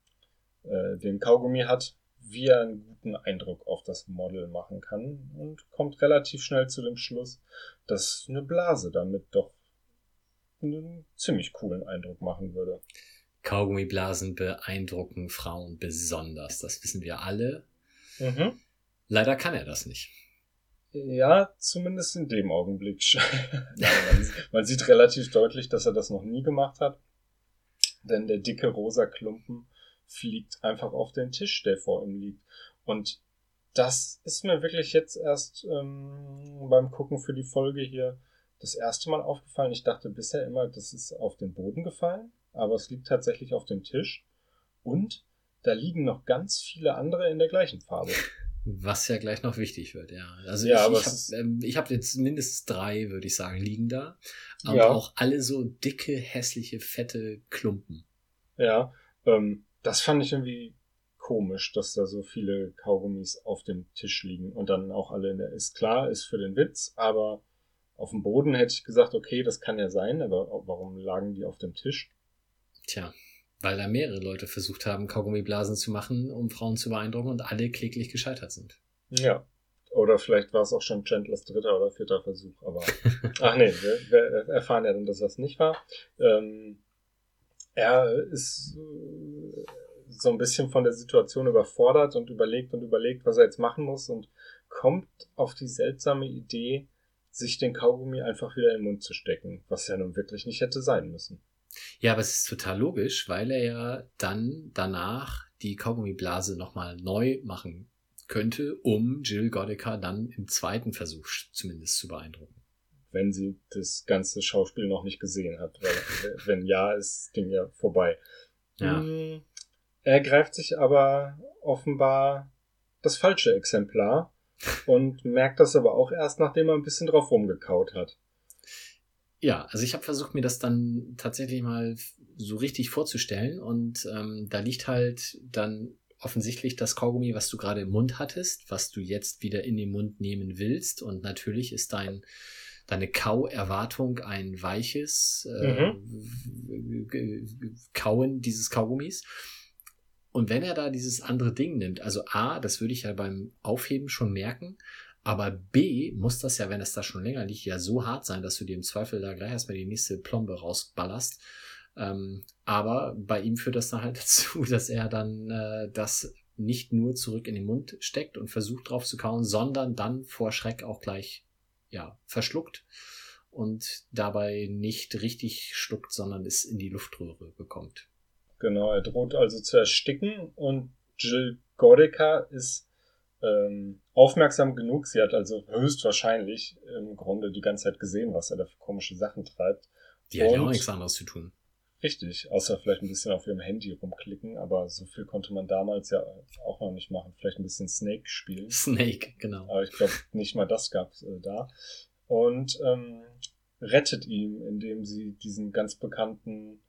äh, den Kaugummi hat, wie er einen guten Eindruck auf das Model machen kann und kommt relativ schnell zu dem Schluss, dass eine Blase damit doch einen ziemlich coolen Eindruck machen würde. Kaugummiblasen beeindrucken Frauen besonders, das wissen wir alle. Mhm. Leider kann er das nicht. Ja, zumindest in dem Augenblick. (laughs) man, sieht relativ deutlich, dass er das noch nie gemacht hat. Denn der dicke rosa Klumpen fliegt einfach auf den Tisch, der vor ihm liegt. Und das ist mir wirklich jetzt erst ähm, beim Gucken für die Folge hier das erste Mal aufgefallen. Ich dachte bisher immer, das ist auf den Boden gefallen, aber es liegt tatsächlich auf dem Tisch. Und da liegen noch ganz viele andere in der gleichen Farbe. Was ja gleich noch wichtig wird, ja. Also ja, ich, ich habe ähm, hab jetzt mindestens drei, würde ich sagen, liegen da. Aber ja. auch alle so dicke, hässliche, fette Klumpen. Ja, ähm, das fand ich irgendwie komisch, dass da so viele Kaugummis auf dem Tisch liegen und dann auch alle in der. Ist klar, ist für den Witz, aber auf dem Boden hätte ich gesagt, okay, das kann ja sein, aber warum lagen die auf dem Tisch? Tja, weil da mehrere Leute versucht haben, Kaugummiblasen zu machen, um Frauen zu beeindrucken und alle kläglich gescheitert sind. Ja. Oder vielleicht war es auch schon Chandlers dritter oder vierter Versuch, aber. (laughs) ach nee, wir, wir, erfahren ja dann, dass das nicht war. Ähm, er ist äh, so ein bisschen von der Situation überfordert und überlegt und überlegt, was er jetzt machen muss und kommt auf die seltsame Idee, sich den Kaugummi einfach wieder in den Mund zu stecken, was ja nun wirklich nicht hätte sein müssen. Ja, aber es ist total logisch, weil er ja dann danach die Kaugummiblase nochmal neu machen könnte, um Jill Godica dann im zweiten Versuch zumindest zu beeindrucken. Wenn sie das ganze Schauspiel noch nicht gesehen hat, weil wenn ja, ist Ding ja vorbei. Ja. Hm, er greift sich aber offenbar das falsche Exemplar und merkt das aber auch erst, nachdem er ein bisschen drauf rumgekaut hat. Ja, also ich habe versucht, mir das dann tatsächlich mal so richtig vorzustellen. Und ähm, da liegt halt dann offensichtlich das Kaugummi, was du gerade im Mund hattest, was du jetzt wieder in den Mund nehmen willst. Und natürlich ist dein deine Kauerwartung ein weiches äh, mhm. Kauen dieses Kaugummis. Und wenn er da dieses andere Ding nimmt, also A, das würde ich ja beim Aufheben schon merken, aber B muss das ja, wenn es da schon länger liegt, ja so hart sein, dass du dir im Zweifel da gleich erstmal die nächste Plombe rausballerst. Ähm, aber bei ihm führt das dann halt (laughs) dazu, dass er dann äh, das nicht nur zurück in den Mund steckt und versucht drauf zu kauen, sondern dann vor Schreck auch gleich ja verschluckt und dabei nicht richtig schluckt, sondern es in die Luftröhre bekommt. Genau, er droht also zu ersticken und Jill Gorica ist ähm, aufmerksam genug. Sie hat also höchstwahrscheinlich im Grunde die ganze Zeit gesehen, was er da für komische Sachen treibt. Die hat ja auch nichts anderes zu tun. Richtig, außer vielleicht ein bisschen auf ihrem Handy rumklicken, aber so viel konnte man damals ja auch noch nicht machen. Vielleicht ein bisschen Snake spielen. Snake, genau. Aber ich glaube, nicht mal das gab es äh, da. Und ähm, rettet ihn, indem sie diesen ganz bekannten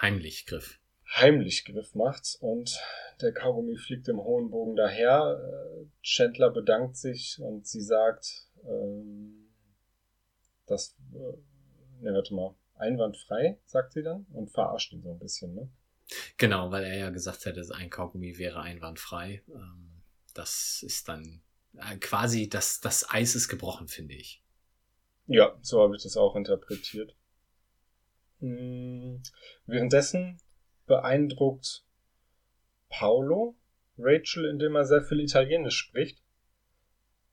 Heimlichgriff. Heimlichgriff macht und der Kaugummi fliegt im hohen Bogen daher. Äh, Chandler bedankt sich und sie sagt, ähm, dass, äh, ne, warte mal, einwandfrei, sagt sie dann, und verarscht ihn so ein bisschen, ne? Genau, weil er ja gesagt hätte, ein Kaugummi wäre einwandfrei. Ähm, das ist dann äh, quasi, das, das Eis ist gebrochen, finde ich. Ja, so habe ich das auch interpretiert. Hm, währenddessen beeindruckt Paolo Rachel, indem er sehr viel Italienisch spricht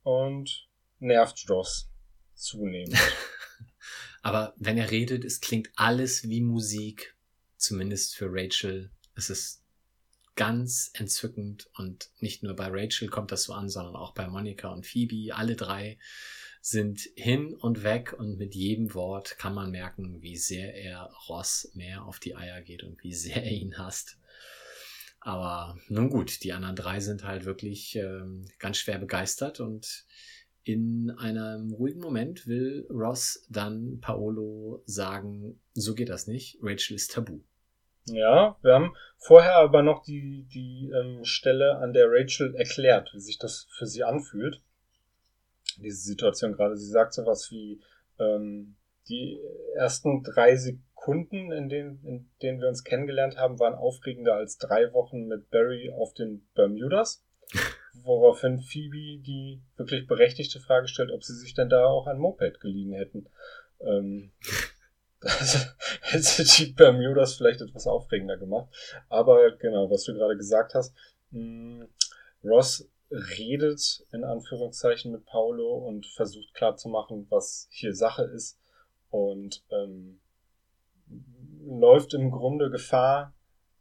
und nervt Ross zunehmend. (laughs) Aber wenn er redet, es klingt alles wie Musik, zumindest für Rachel. Es ist ganz entzückend und nicht nur bei Rachel kommt das so an, sondern auch bei Monika und Phoebe. Alle drei sind hin und weg und mit jedem Wort kann man merken, wie sehr er Ross mehr auf die Eier geht und wie sehr er ihn hasst. Aber nun gut, die anderen drei sind halt wirklich ähm, ganz schwer begeistert und in einem ruhigen Moment will Ross dann Paolo sagen, so geht das nicht, Rachel ist tabu. Ja, wir haben vorher aber noch die, die ähm, Stelle, an der Rachel erklärt, wie sich das für sie anfühlt. Diese Situation gerade. Sie sagt sowas wie, ähm, die ersten drei Sekunden, in denen, in denen wir uns kennengelernt haben, waren aufregender als drei Wochen mit Barry auf den Bermudas. (laughs) woraufhin Phoebe die wirklich berechtigte Frage stellt, ob sie sich denn da auch ein Moped geliehen hätten. Ähm, (laughs) das hätte die Bermudas vielleicht etwas aufregender gemacht. Aber genau, was du gerade gesagt hast, mh, hm, Ross redet in Anführungszeichen mit Paolo und versucht klarzumachen, was hier Sache ist und ähm, läuft im Grunde Gefahr,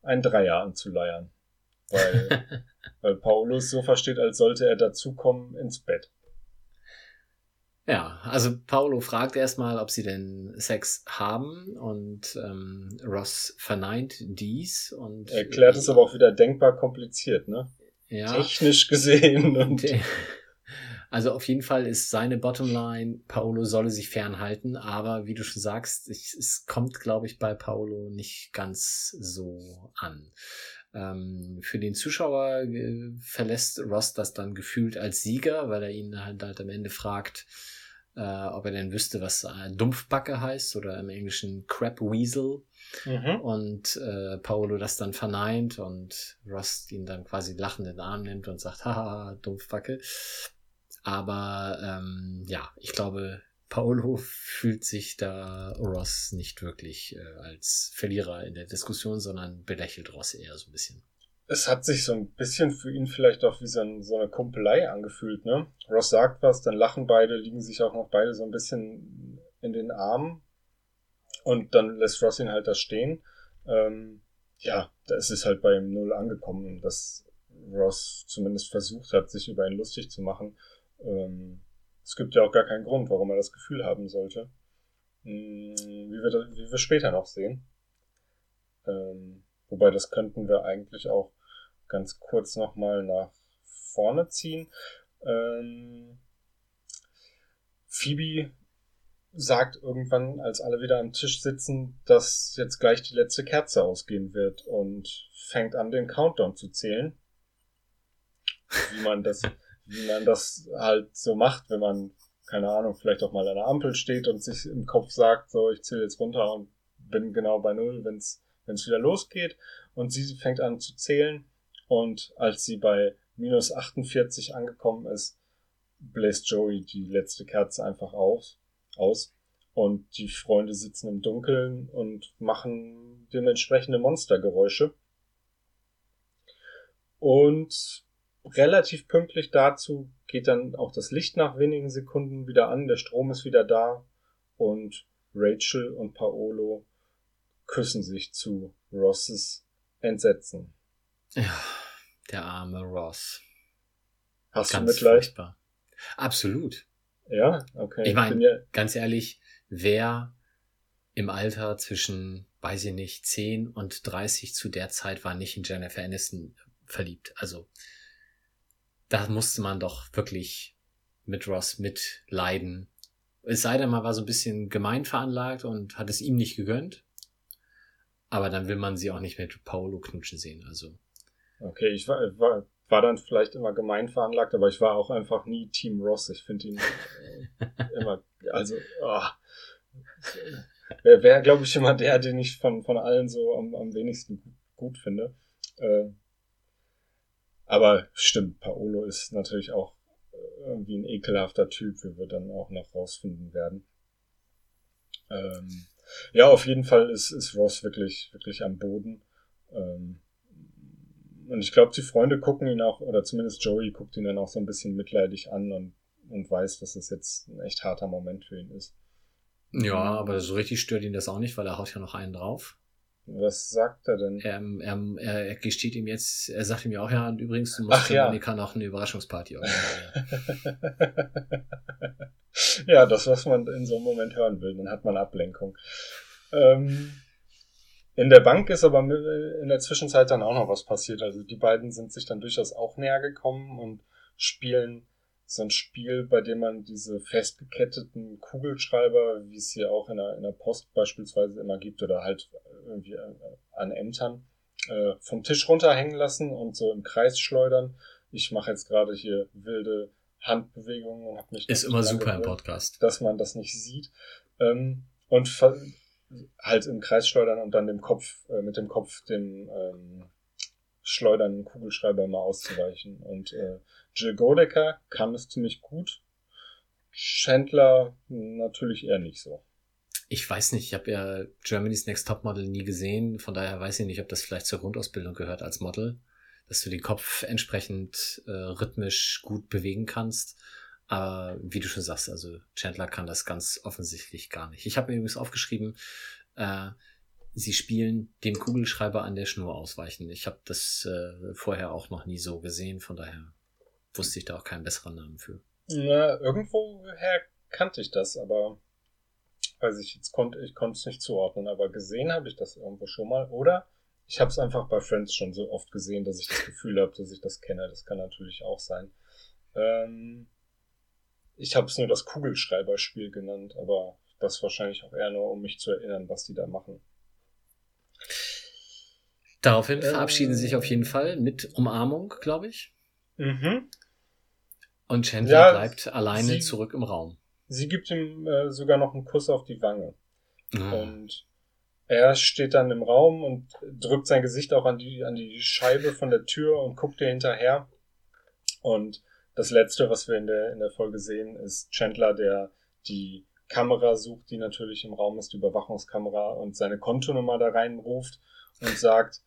ein Dreier anzuleiern. Weil (laughs) Weil Paulus so versteht, als sollte er dazukommen ins Bett. Ja, also Paulo fragt erstmal, ob sie denn Sex haben und ähm, Ross verneint dies und erklärt es aber auch wieder denkbar kompliziert, ne? Ja. Technisch gesehen und also auf jeden Fall ist seine Bottomline, Paolo solle sich fernhalten, aber wie du schon sagst, ich, es kommt, glaube ich, bei Paolo nicht ganz so an. Ähm, für den Zuschauer äh, verlässt Ross das dann gefühlt als Sieger, weil er ihn halt, halt am Ende fragt, äh, ob er denn wüsste, was äh, Dumpfbacke heißt oder im Englischen Crab Weasel. Mhm. Und äh, Paolo das dann verneint und Ross ihn dann quasi lachend in den Arm nimmt und sagt, haha, Dumpfbacke. Aber ähm, ja, ich glaube, Paolo fühlt sich da Ross nicht wirklich äh, als Verlierer in der Diskussion, sondern belächelt Ross eher so ein bisschen. Es hat sich so ein bisschen für ihn vielleicht auch wie so, ein, so eine Kumpelei angefühlt, ne? Ross sagt was, dann lachen beide, liegen sich auch noch beide so ein bisschen in den Armen und dann lässt Ross ihn halt da stehen. Ähm, ja, da ist es halt bei ihm null angekommen, dass Ross zumindest versucht hat, sich über ihn lustig zu machen. Ähm, es gibt ja auch gar keinen Grund, warum er das Gefühl haben sollte. Hm, wie wir, wie wir später noch sehen. Ähm, wobei das könnten wir eigentlich auch ganz kurz nochmal nach vorne ziehen. Ähm, Phoebe sagt irgendwann, als alle wieder am Tisch sitzen, dass jetzt gleich die letzte Kerze ausgehen wird und fängt an, den Countdown zu zählen. Wie man das wie man das halt so macht, wenn man, keine Ahnung, vielleicht auch mal an der Ampel steht und sich im Kopf sagt, so, ich zähle jetzt runter und bin genau bei Null, wenn es wieder losgeht. Und sie fängt an zu zählen Und als sie bei minus 48 angekommen ist, bläst Joey die letzte Kerze einfach aus, aus. Und die Freunde sitzen im Dunkeln und machen dementsprechende Monstergeräusche. Und relativ pünktlich dazu geht dann auch das Licht nach wenigen Sekunden wieder an, der Strom ist wieder da und Rachel und Paolo küssen sich zu Rosses Entsetzen. Ja, der arme Ross. Hast Ganz du Mitleid? furchtbar. Absolut. Ja, okay. Ich meine, ja, ganz ehrlich, wer im Alter zwischen, weiß ich nicht, 10 und 30 zu der Zeit war nicht in Jennifer Aniston verliebt. Also, da musste man doch wirklich mit Ross mitleiden. Es sei denn, man war so ein bisschen gemein veranlagt und hat es ihm nicht gegönnt. Aber dann will man sie auch nicht mit Paolo knutschen sehen. Also, okay, ich war, war, war dann vielleicht immer gemein veranlagt, aber ich war auch einfach nie Team Ross. Ich finde ihn (laughs) immer, also, ah. Wer wäre, glaube ich, immer der, den ich von, von allen so am, am wenigsten gut, gut finde. Äh, aber stimmt, Paolo ist natürlich auch äh, irgendwie ein ekelhafter Typ, wie wir dann auch noch rausfinden werden. Ähm, ja, auf jeden Fall ist, ist Ross wirklich, wirklich am Boden. Ähm, und ich glaube, die Freunde gucken ihn auch, oder zumindest Joey guckt ihn dann auch so ein bisschen mitleidig an und, und weiß, dass es jetzt ein echt harter Moment für ihn ist. ja, aber so richtig stört ihn das auch nicht, weil er haut ja noch einen drauf. Was sagt er denn? Er, er, er, gesteht ihm jetzt, er sagt ihm ja auch, ja, und übrigens, du musst Ach ja. Monika noch eine Überraschungsparty organisieren. (laughs) ja, das, was man in so einem Moment hören will, dann hat man Ablenkung. Ähm, in der Bank ist aber in der Zwischenzeit dann auch noch was passiert. Also die beiden sind sich dann durchaus auch näher gekommen und spielen so ein Spiel, bei dem man diese festgeketteten Kugelschreiber, wie es hier auch in der, in der Post beispielsweise immer gibt, oder halt irgendwie an Ämtern, äh, vom Tisch runterhängen lassen und so im Kreis schleudern. Ich mache jetzt gerade hier wilde Handbewegungen und habe mich Ist immer super im Podcast. dass man das nicht sieht. Ähm, und halt im Kreis schleudern und dann dem Kopf, äh, mit dem Kopf dem ähm, schleudernden Kugelschreiber mal auszuweichen. Und äh, Jill Godecker kann es ziemlich gut. Chandler natürlich eher nicht so. Ich weiß nicht, ich habe ja Germany's Next Topmodel nie gesehen, von daher weiß ich nicht, ob das vielleicht zur Grundausbildung gehört als Model, dass du den Kopf entsprechend äh, rhythmisch gut bewegen kannst. Aber wie du schon sagst, also Chandler kann das ganz offensichtlich gar nicht. Ich habe mir übrigens aufgeschrieben, äh, sie spielen dem Kugelschreiber an der Schnur ausweichen. Ich habe das äh, vorher auch noch nie so gesehen, von daher wusste ich da auch keinen besseren Namen für. Na, irgendwoher kannte ich das, aber weiß ich jetzt konnte ich konnte es nicht zuordnen, aber gesehen habe ich das irgendwo schon mal oder ich habe es einfach bei Friends schon so oft gesehen, dass ich das Gefühl habe, dass ich das kenne. Das kann natürlich auch sein. Ähm, ich habe es nur das Kugelschreiberspiel genannt, aber das wahrscheinlich auch eher nur, um mich zu erinnern, was die da machen. Daraufhin Äh. verabschieden sie sich auf jeden Fall mit Umarmung, glaube ich. Mhm. Und Chandler Ja, bleibt alleine sie- zurück im Raum. Sie gibt ihm äh, sogar noch einen Kuss auf die Wange. Mhm. Und er steht dann im Raum und drückt sein Gesicht auch an die, an die Scheibe von der Tür und guckt ihr hinterher. Und das letzte, was wir in der, in der Folge sehen, ist Chandler, der die Kamera sucht, die natürlich im Raum ist, die Überwachungskamera, und seine Kontonummer da reinruft und sagt,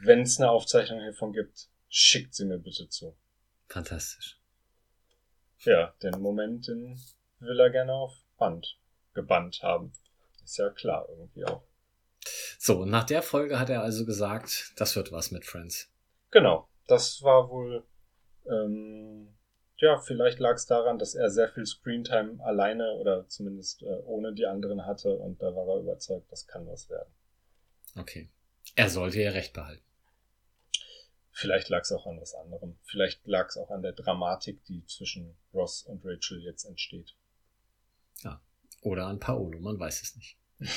wenn es eine Aufzeichnung hiervon gibt, schickt sie mir bitte zu. Fantastisch. Ja, den Moment, den will er gerne auf Band gebannt haben. Ist ja klar irgendwie auch. So, nach der Folge hat er also gesagt, das wird was mit Friends. Genau, das war wohl, ähm, ja, vielleicht lag es daran, dass er sehr viel Screentime alleine oder zumindest äh, ohne die anderen hatte und da war er überzeugt, das kann was werden. Okay. Er sollte ihr recht behalten. Vielleicht lag es auch an was anderem. Vielleicht lag es auch an der Dramatik, die zwischen Ross und Rachel jetzt entsteht. Oder an Paolo, man weiß es nicht. (laughs)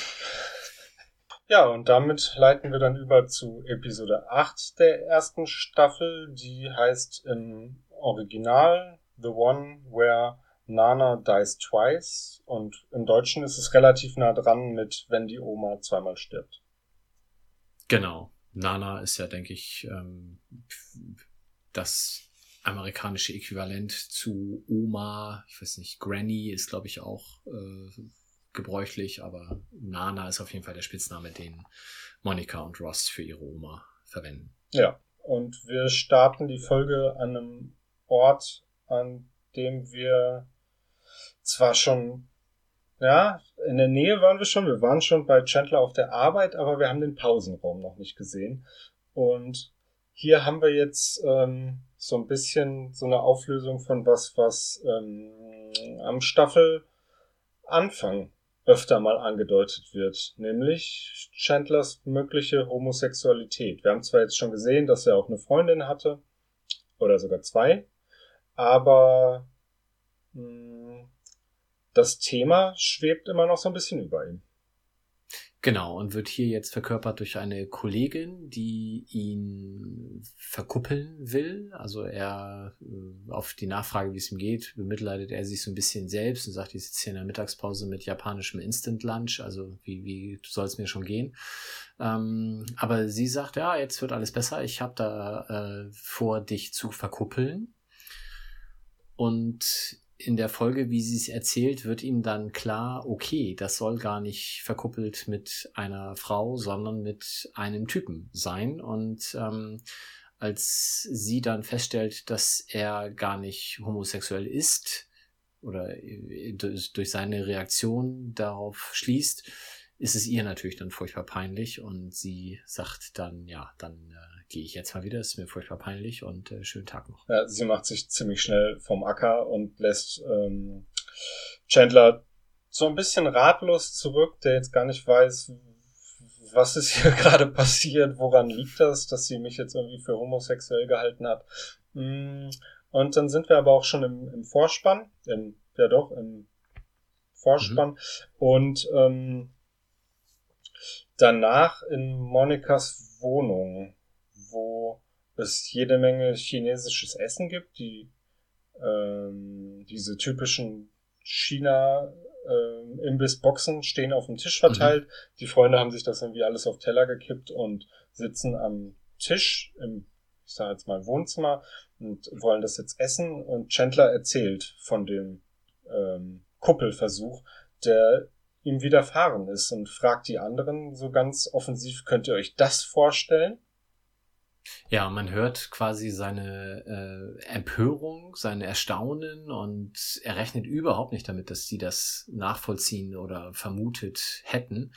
Ja, und damit leiten wir dann über zu Episode 8 der ersten Staffel, die heißt im Original The One Where Nana Dies Twice und im Deutschen ist es relativ nah dran mit Wenn die Oma zweimal stirbt. Genau. Nana ist ja, denke ich, ähm, das amerikanische Äquivalent zu Oma. Ich weiß nicht, Granny ist, glaube ich, auch äh, gebräuchlich, aber Nana ist auf jeden Fall der Spitzname, den Monika und Ross für ihre Oma verwenden. Ja, und wir starten die Folge an einem Ort, an dem wir zwar schon, ja, in der Nähe waren wir schon, wir waren schon bei Chandler auf der Arbeit, aber wir haben den Pausenraum noch nicht gesehen. Und hier haben wir jetzt ähm, so ein bisschen so eine Auflösung von was, was ähm, am Staffelanfang öfter mal angedeutet wird, nämlich Chandlers mögliche Homosexualität. Wir haben zwar jetzt schon gesehen, dass er auch eine Freundin hatte, oder sogar zwei, aber mh, hm, das Thema schwebt immer noch so ein bisschen über ihm. Genau, und wird hier jetzt verkörpert durch eine Kollegin, die ihn verkuppeln will. Also er äh, auf die Nachfrage, wie es ihm geht, bemitleidet er sich so ein bisschen selbst und sagt, ich sitze hier in der Mittagspause mit japanischem Instant Lunch, also wie, wie soll es mir schon gehen? Ähm, aber sie sagt, ja, jetzt wird alles besser, ich habe da äh, vor, dich zu verkuppeln. Und in der Folge, wie sie es erzählt, wird ihm dann klar, okay, das soll gar nicht verkuppelt mit einer Frau, sondern mit einem Typen sein. Und ähm, als sie dann feststellt, dass er gar nicht homosexuell ist oder äh, durch seine Reaktion darauf schließt, ist es ihr natürlich dann furchtbar peinlich und sie sagt dann, ja, dann äh, gehe ich jetzt mal wieder, ist mir furchtbar peinlich und äh, schönen Tag noch. Ja, sie macht sich ziemlich schnell vom Acker und lässt ähm, Chandler so ein bisschen ratlos zurück, der jetzt gar nicht weiß, was ist hier (laughs) gerade passiert, woran liegt das, dass sie mich jetzt irgendwie für homosexuell gehalten hat. Mm, und dann sind wir aber auch schon im, im Vorspann, im, ja doch, im Vorspann. Mhm. Und ähm, danach in Monikas Wohnung, wo es jede Menge chinesisches Essen gibt, die ähm, diese typischen China äh, Imbissboxen stehen auf dem Tisch verteilt. Mhm. Die Freunde haben sich das irgendwie alles auf Teller gekippt und sitzen am Tisch im, ich sage jetzt mal Wohnzimmer und wollen das jetzt essen. Und Chandler erzählt von dem ähm, Kuppelversuch, der ihm widerfahren ist und fragt die anderen so ganz offensiv, könnt ihr euch das vorstellen? Ja, man hört quasi seine äh, Empörung, sein Erstaunen und er rechnet überhaupt nicht damit, dass sie das nachvollziehen oder vermutet hätten,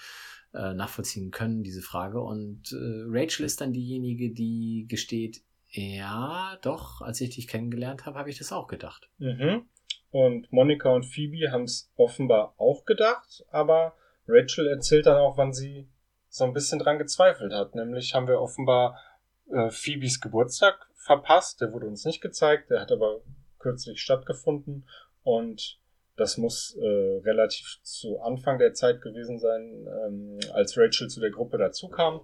äh, nachvollziehen können, diese Frage. Und äh, Rachel ist dann diejenige, die gesteht, ja, doch, als ich dich kennengelernt habe, habe ich das auch gedacht. Mhm. Und Monika und Phoebe haben es offenbar auch gedacht, aber Rachel erzählt dann auch, wann sie so ein bisschen dran gezweifelt hat. Nämlich haben wir offenbar äh, Phoebes Geburtstag verpasst. Der wurde uns nicht gezeigt, der hat aber kürzlich stattgefunden und das muss äh, relativ zu Anfang der Zeit gewesen sein, ähm, als Rachel zu der Gruppe dazukam.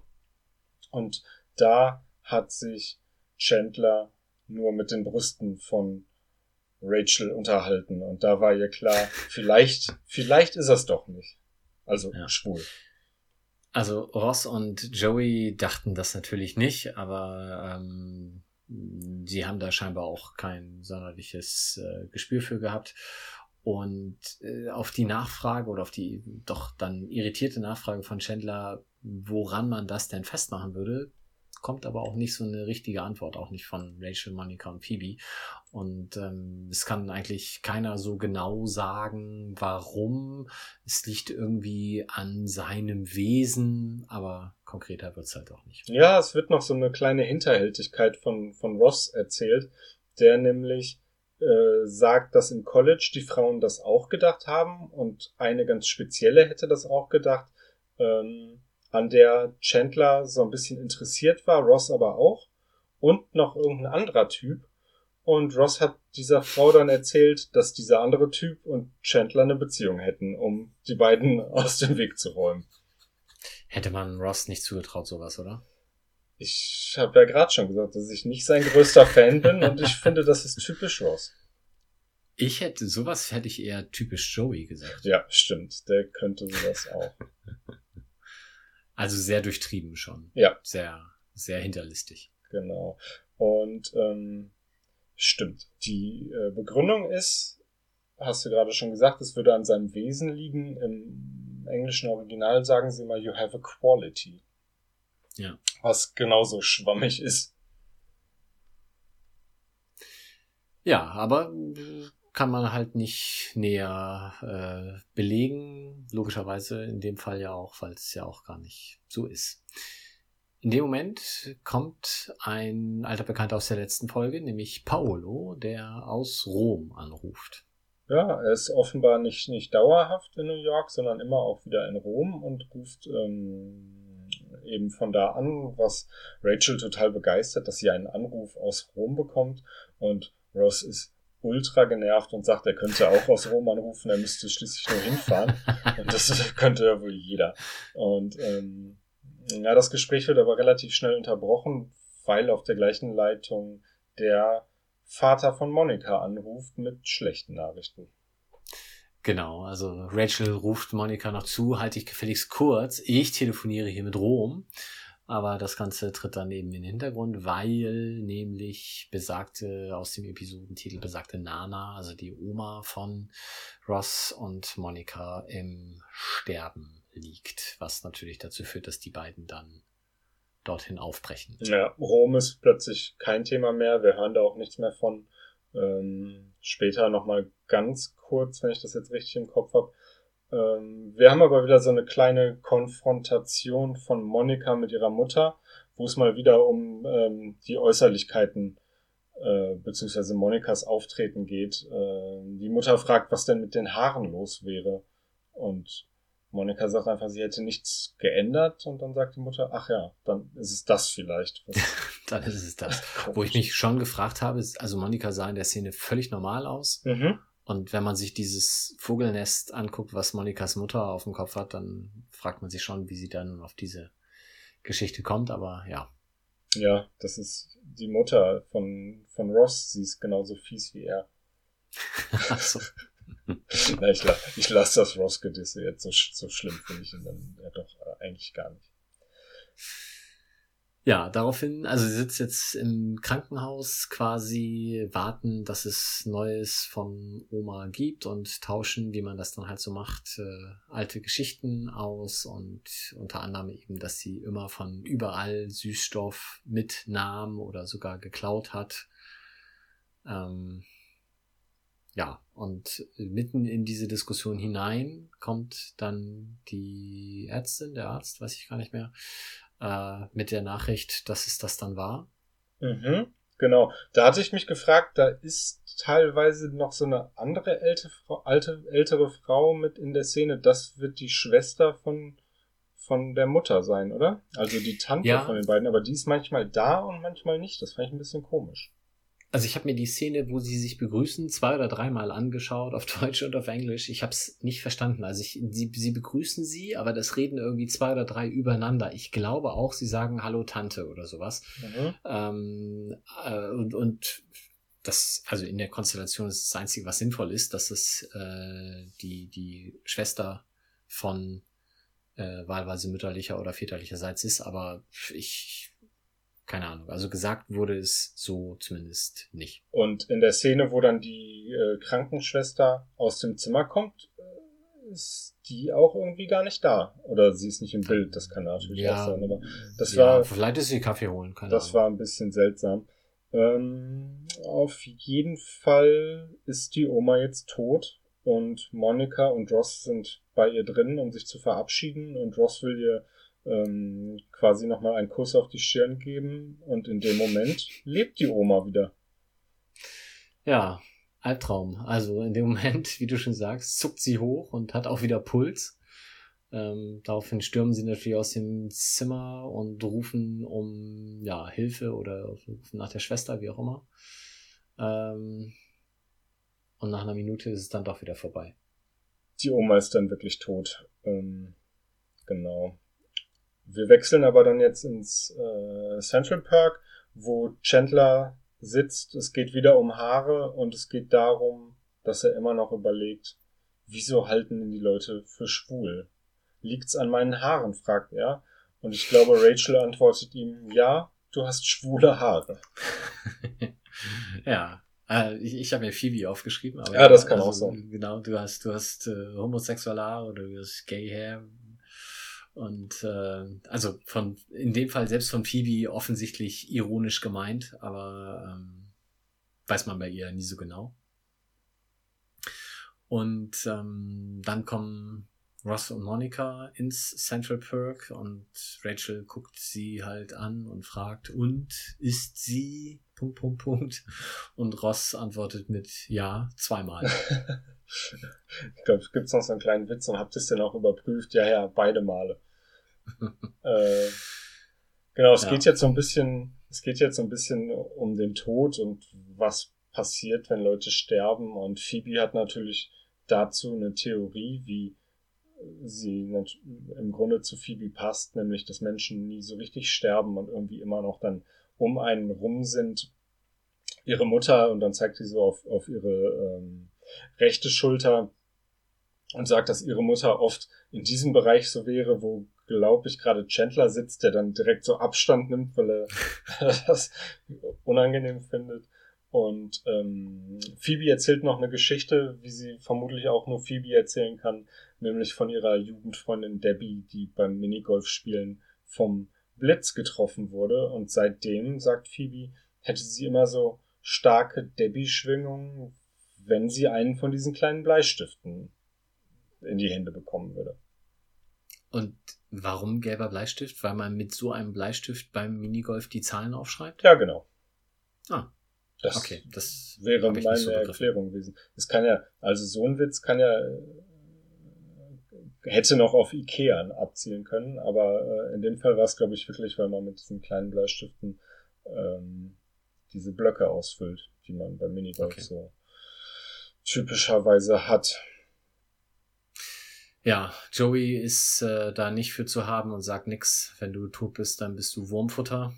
Und da hat sich Chandler nur mit den Brüsten von Rachel unterhalten und da war ihr klar, vielleicht, vielleicht ist es doch nicht. Also ja. schwul. Also Ross und Joey dachten das natürlich nicht, aber ähm, sie haben da scheinbar auch kein sonderliches äh, Gespür für gehabt. Und äh, auf die Nachfrage oder auf die doch dann irritierte Nachfrage von Chandler, woran man das denn festmachen würde, kommt aber auch nicht so eine richtige Antwort, auch nicht von Rachel, Monica und Phoebe. Und ähm, es kann eigentlich keiner so genau sagen, warum. Es liegt irgendwie an seinem Wesen, aber konkreter wird's halt auch nicht. Ja, es wird noch so eine kleine Hinterhältigkeit von, von Ross erzählt, der nämlich äh, sagt, dass im College die Frauen das auch gedacht haben und eine ganz spezielle hätte das auch gedacht. Ähm, an der Chandler so ein bisschen interessiert war, Ross aber auch, und noch irgendein anderer Typ. Und Ross hat dieser Frau dann erzählt, dass dieser andere Typ und Chandler eine Beziehung hätten, um die beiden (laughs) aus dem Weg zu räumen. Hätte man Ross nicht zugetraut, sowas, oder? Ich habe ja gerade schon gesagt, dass ich nicht sein größter Fan bin und ich (laughs) finde, das ist typisch Ross. Ich hätte, sowas hätte ich eher typisch Joey gesagt. Ja, stimmt. Der könnte sowas auch. Also sehr durchtrieben schon. Ja. Sehr sehr hinterlistig. Genau. Und ähm, stimmt. Die äh, Begründung ist, hast du gerade schon gesagt, es würde an seinem Wesen liegen. Im englischen Original sagen sie mal, you have a quality. Ja. Was genauso schwammig ist. Ja, aber kann man halt nicht näher äh, belegen. Logischerweise in dem Fall ja auch, weil es ja auch gar nicht so ist. In dem Moment kommt ein alter Bekannter aus der letzten Folge, nämlich Paolo, der aus Rom anruft. Ja, er ist offenbar nicht, nicht dauerhaft in New York, sondern immer auch wieder in Rom und ruft ähm, eben von da an, was Rachel total begeistert, dass sie einen Anruf aus Rom bekommt. Und Ross ist ultra genervt und sagt, er könnte auch aus Rom anrufen, er müsste schließlich nur hinfahren. (laughs) und das könnte ja wohl jeder. Und ähm, ja, das Gespräch wird aber relativ schnell unterbrochen, weil auf der gleichen Leitung der Vater von Monika anruft mit schlechten Nachrichten. Genau, also Rachel ruft Monika noch zu, halte ich gefälligst kurz. Ich telefoniere hier mit Rom. Aber das Ganze tritt dann eben in den Hintergrund, weil nämlich besagte, aus dem Episodentitel besagte Nana, also die Oma von Ross und Monika im Sterben liegt, was natürlich dazu führt, dass die beiden dann dorthin aufbrechen. Ja, Rom ist plötzlich kein Thema mehr. Wir hören da auch nichts mehr von. Ähm, später nochmal ganz kurz, wenn ich das jetzt richtig im Kopf habe, ähm, wir haben aber wieder so eine kleine Konfrontation von Monika mit ihrer Mutter, wo es mal wieder um ähm, die Äußerlichkeiten äh, beziehungsweise Monikas Auftreten geht. Äh, die Mutter fragt, was denn mit den Haaren los wäre. Und Monika sagt einfach, sie hätte nichts geändert und dann sagt die Mutter, ach ja, dann ist es das vielleicht. (laughs) dann ist es das. Wo ich mich schon gefragt habe, ist, also Monika sah in der Szene völlig normal aus. Mhm. Und wenn man sich dieses Vogelnest anguckt, was Monikas Mutter auf dem Kopf hat, dann fragt man sich schon, wie sie dann auf diese Geschichte kommt, aber ja. Ja, das ist die Mutter von, von Ross, sie ist genauso fies wie er. (laughs) so. (laughs) Na, ich, ich lasse das Ross-Gedisse jetzt so, so schlimm, finde ich ihn dann ja doch äh, eigentlich gar nicht. Ja, daraufhin, also sie sitzt jetzt im Krankenhaus quasi, warten, dass es Neues von Oma gibt und tauschen, wie man das dann halt so macht, äh, alte Geschichten aus und unter anderem eben, dass sie immer von überall Süßstoff mitnahm oder sogar geklaut hat. Ähm, ja, und mitten in diese Diskussion hinein kommt dann die Ärztin, der Arzt, weiß ich gar nicht mehr, äh, mit der Nachricht, dass es das dann war. Mhm, genau. Da hatte ich mich gefragt, da ist teilweise noch so eine andere ältere, alte, ältere Frau mit in der Szene. Das wird die Schwester von, von der Mutter sein, oder? Also die Tante ja. von den beiden. Aber die ist manchmal da und manchmal nicht. Das fand ich ein bisschen komisch. Also ich habe mir die Szene, wo sie sich begrüßen, zwei oder dreimal angeschaut, auf (laughs) Deutsch und auf Englisch. Ich habe es nicht verstanden. Also ich, sie, sie begrüßen sie, aber das reden irgendwie zwei oder drei übereinander. Ich glaube auch, sie sagen Hallo Tante oder sowas. Mhm. Ähm, äh, und, und das, also in der Konstellation ist das Einzige, was sinnvoll ist, dass es äh, die, die Schwester von äh, wahlweise mütterlicher oder väterlicherseits ist, aber ich keine Ahnung. Also gesagt wurde es so zumindest nicht. Und in der Szene, wo dann die äh, Krankenschwester aus dem Zimmer kommt, äh, ist die auch irgendwie gar nicht da. Oder sie ist nicht im Bild, das kann natürlich ja, auch sein. Aber das ja, war. Vielleicht ist sie Kaffee holen, keine Das Ahnung. war ein bisschen seltsam. Ähm, auf jeden Fall ist die Oma jetzt tot und Monika und Ross sind bei ihr drin, um sich zu verabschieden und Ross will ihr ähm, quasi nochmal einen Kuss auf die Stirn geben und in dem Moment lebt die Oma wieder. Ja, Albtraum. Also in dem Moment, wie du schon sagst, zuckt sie hoch und hat auch wieder Puls. Ähm, daraufhin stürmen sie natürlich aus dem Zimmer und rufen um ja, Hilfe oder rufen nach der Schwester, wie auch immer. Ähm, und nach einer Minute ist es dann doch wieder vorbei. Die Oma ist dann wirklich tot. Ähm, genau. Wir wechseln aber dann jetzt ins äh, Central Park, wo Chandler sitzt. Es geht wieder um Haare und es geht darum, dass er immer noch überlegt, wieso halten ihn die Leute für schwul? Liegt's an meinen Haaren? fragt er. Und ich glaube, Rachel antwortet ihm, ja, du hast schwule Haare. (laughs) ja. Äh, ich ich habe mir Phoebe aufgeschrieben. Aber ja, das kann also, auch sein. Genau, du hast, du hast äh, homosexuelle Haare oder du hast Gay Hair. Und äh, also von in dem Fall selbst von Phoebe offensichtlich ironisch gemeint, aber ähm, weiß man bei ihr nie so genau. Und ähm, dann kommen Ross und Monica ins Central Perk und Rachel guckt sie halt an und fragt, und ist sie? Punkt, Punkt, Punkt. Und Ross antwortet mit Ja, zweimal. (laughs) ich glaube, es gibt noch so einen kleinen Witz und habt ihr es denn auch überprüft? Ja, ja, beide Male. (laughs) äh, genau, es ja. geht jetzt so ein bisschen, es geht jetzt so ein bisschen um den Tod und was passiert, wenn Leute sterben. Und Phoebe hat natürlich dazu eine Theorie, wie sie im Grunde zu Phoebe passt, nämlich dass Menschen nie so richtig sterben und irgendwie immer noch dann um einen rum sind. Ihre Mutter, und dann zeigt sie so auf, auf ihre ähm, rechte Schulter und sagt, dass ihre Mutter oft in diesem Bereich so wäre, wo, glaube ich, gerade Chandler sitzt, der dann direkt so Abstand nimmt, weil er (laughs) das unangenehm findet. Und ähm, Phoebe erzählt noch eine Geschichte, wie sie vermutlich auch nur Phoebe erzählen kann, nämlich von ihrer Jugendfreundin Debbie, die beim Minigolf-Spielen vom Blitz getroffen wurde. Und seitdem, sagt Phoebe, hätte sie immer so starke Debbie-Schwingungen, wenn sie einen von diesen kleinen Bleistiften in die Hände bekommen würde. Und warum gelber Bleistift? Weil man mit so einem Bleistift beim Minigolf die Zahlen aufschreibt? Ja, genau. Ah. Das, okay, das wäre meine so Erklärung gewesen. Es kann ja, also so ein Witz kann ja hätte noch auf Ikea abzielen können, aber äh, in dem Fall war es, glaube ich, wirklich, weil man mit diesen kleinen Bleistiften ähm, diese Blöcke ausfüllt, die man beim Minigolf okay. so typischerweise hat. Ja, Joey ist äh, da nicht für zu haben und sagt nix. Wenn du tot bist, dann bist du Wurmfutter.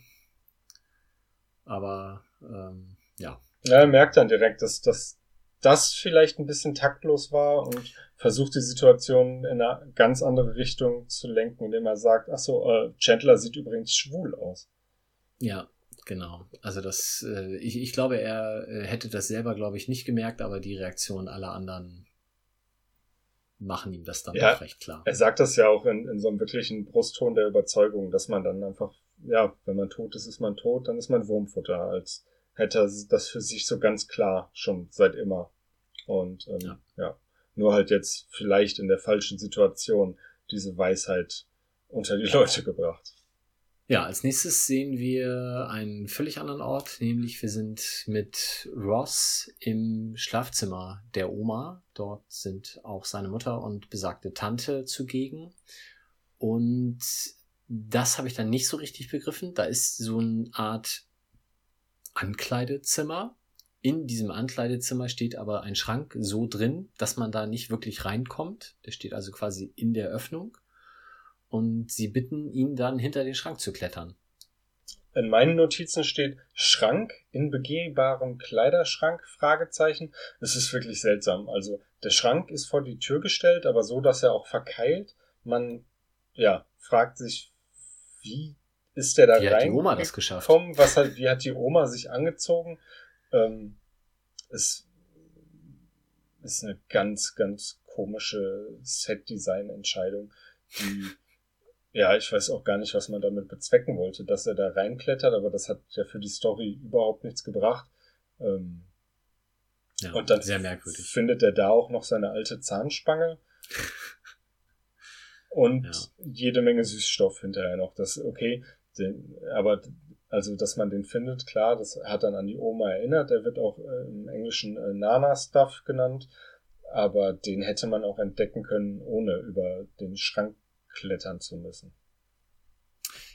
Aber ähm, ja. Ja, er merkt dann direkt, dass, dass das vielleicht ein bisschen taktlos war und versucht die Situation in eine ganz andere Richtung zu lenken, indem er sagt, ach so, äh, Chandler sieht übrigens schwul aus. Ja, genau. Also das, äh, ich, ich glaube, er äh, hätte das selber, glaube ich, nicht gemerkt, aber die Reaktion aller anderen machen ihm das dann ja, auch recht klar. Er sagt das ja auch in, in so einem wirklichen Brustton der Überzeugung, dass man dann einfach, ja, wenn man tot ist, ist man tot, dann ist man Wurmfutter, als hätte er das für sich so ganz klar schon seit immer. Und ähm, ja. ja, nur halt jetzt vielleicht in der falschen Situation diese Weisheit unter die Leute gebracht. Ja, als nächstes sehen wir einen völlig anderen Ort, nämlich wir sind mit Ross im Schlafzimmer der Oma. Dort sind auch seine Mutter und besagte Tante zugegen. Und das habe ich dann nicht so richtig begriffen. Da ist so eine Art Ankleidezimmer. In diesem Ankleidezimmer steht aber ein Schrank so drin, dass man da nicht wirklich reinkommt. Der steht also quasi in der Öffnung. Und sie bitten ihn dann hinter den Schrank zu klettern. In meinen Notizen steht Schrank in begehbarem Kleiderschrank? Fragezeichen. Es ist wirklich seltsam. Also der Schrank ist vor die Tür gestellt, aber so, dass er auch verkeilt. Man ja fragt sich, wie ist der da wie rein? Hat die Oma das geschafft? Was hat, wie hat die Oma sich angezogen? Ähm, es ist eine ganz, ganz komische Set-Design-Entscheidung, die, ja, ich weiß auch gar nicht, was man damit bezwecken wollte, dass er da reinklettert, aber das hat ja für die Story überhaupt nichts gebracht. Ähm, ja, und dann sehr merkwürdig. findet er da auch noch seine alte Zahnspange (laughs) und ja. jede Menge Süßstoff hinterher noch. Das, okay, den, aber also, dass man den findet, klar, das hat dann an die Oma erinnert. Der wird auch äh, im Englischen äh, Nana-Stuff genannt. Aber den hätte man auch entdecken können, ohne über den Schrank klettern zu müssen.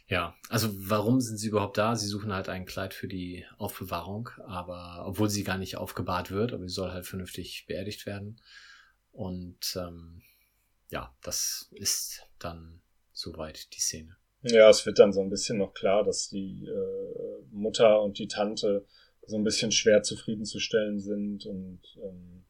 Ja, also warum sind sie überhaupt da? Sie suchen halt ein Kleid für die Aufbewahrung, aber obwohl sie gar nicht aufgebahrt wird, aber sie soll halt vernünftig beerdigt werden. Und ähm, ja, das ist dann soweit die Szene. Ja, es wird dann so ein bisschen noch klar, dass die äh, Mutter und die Tante so ein bisschen schwer zufriedenzustellen sind und ähm,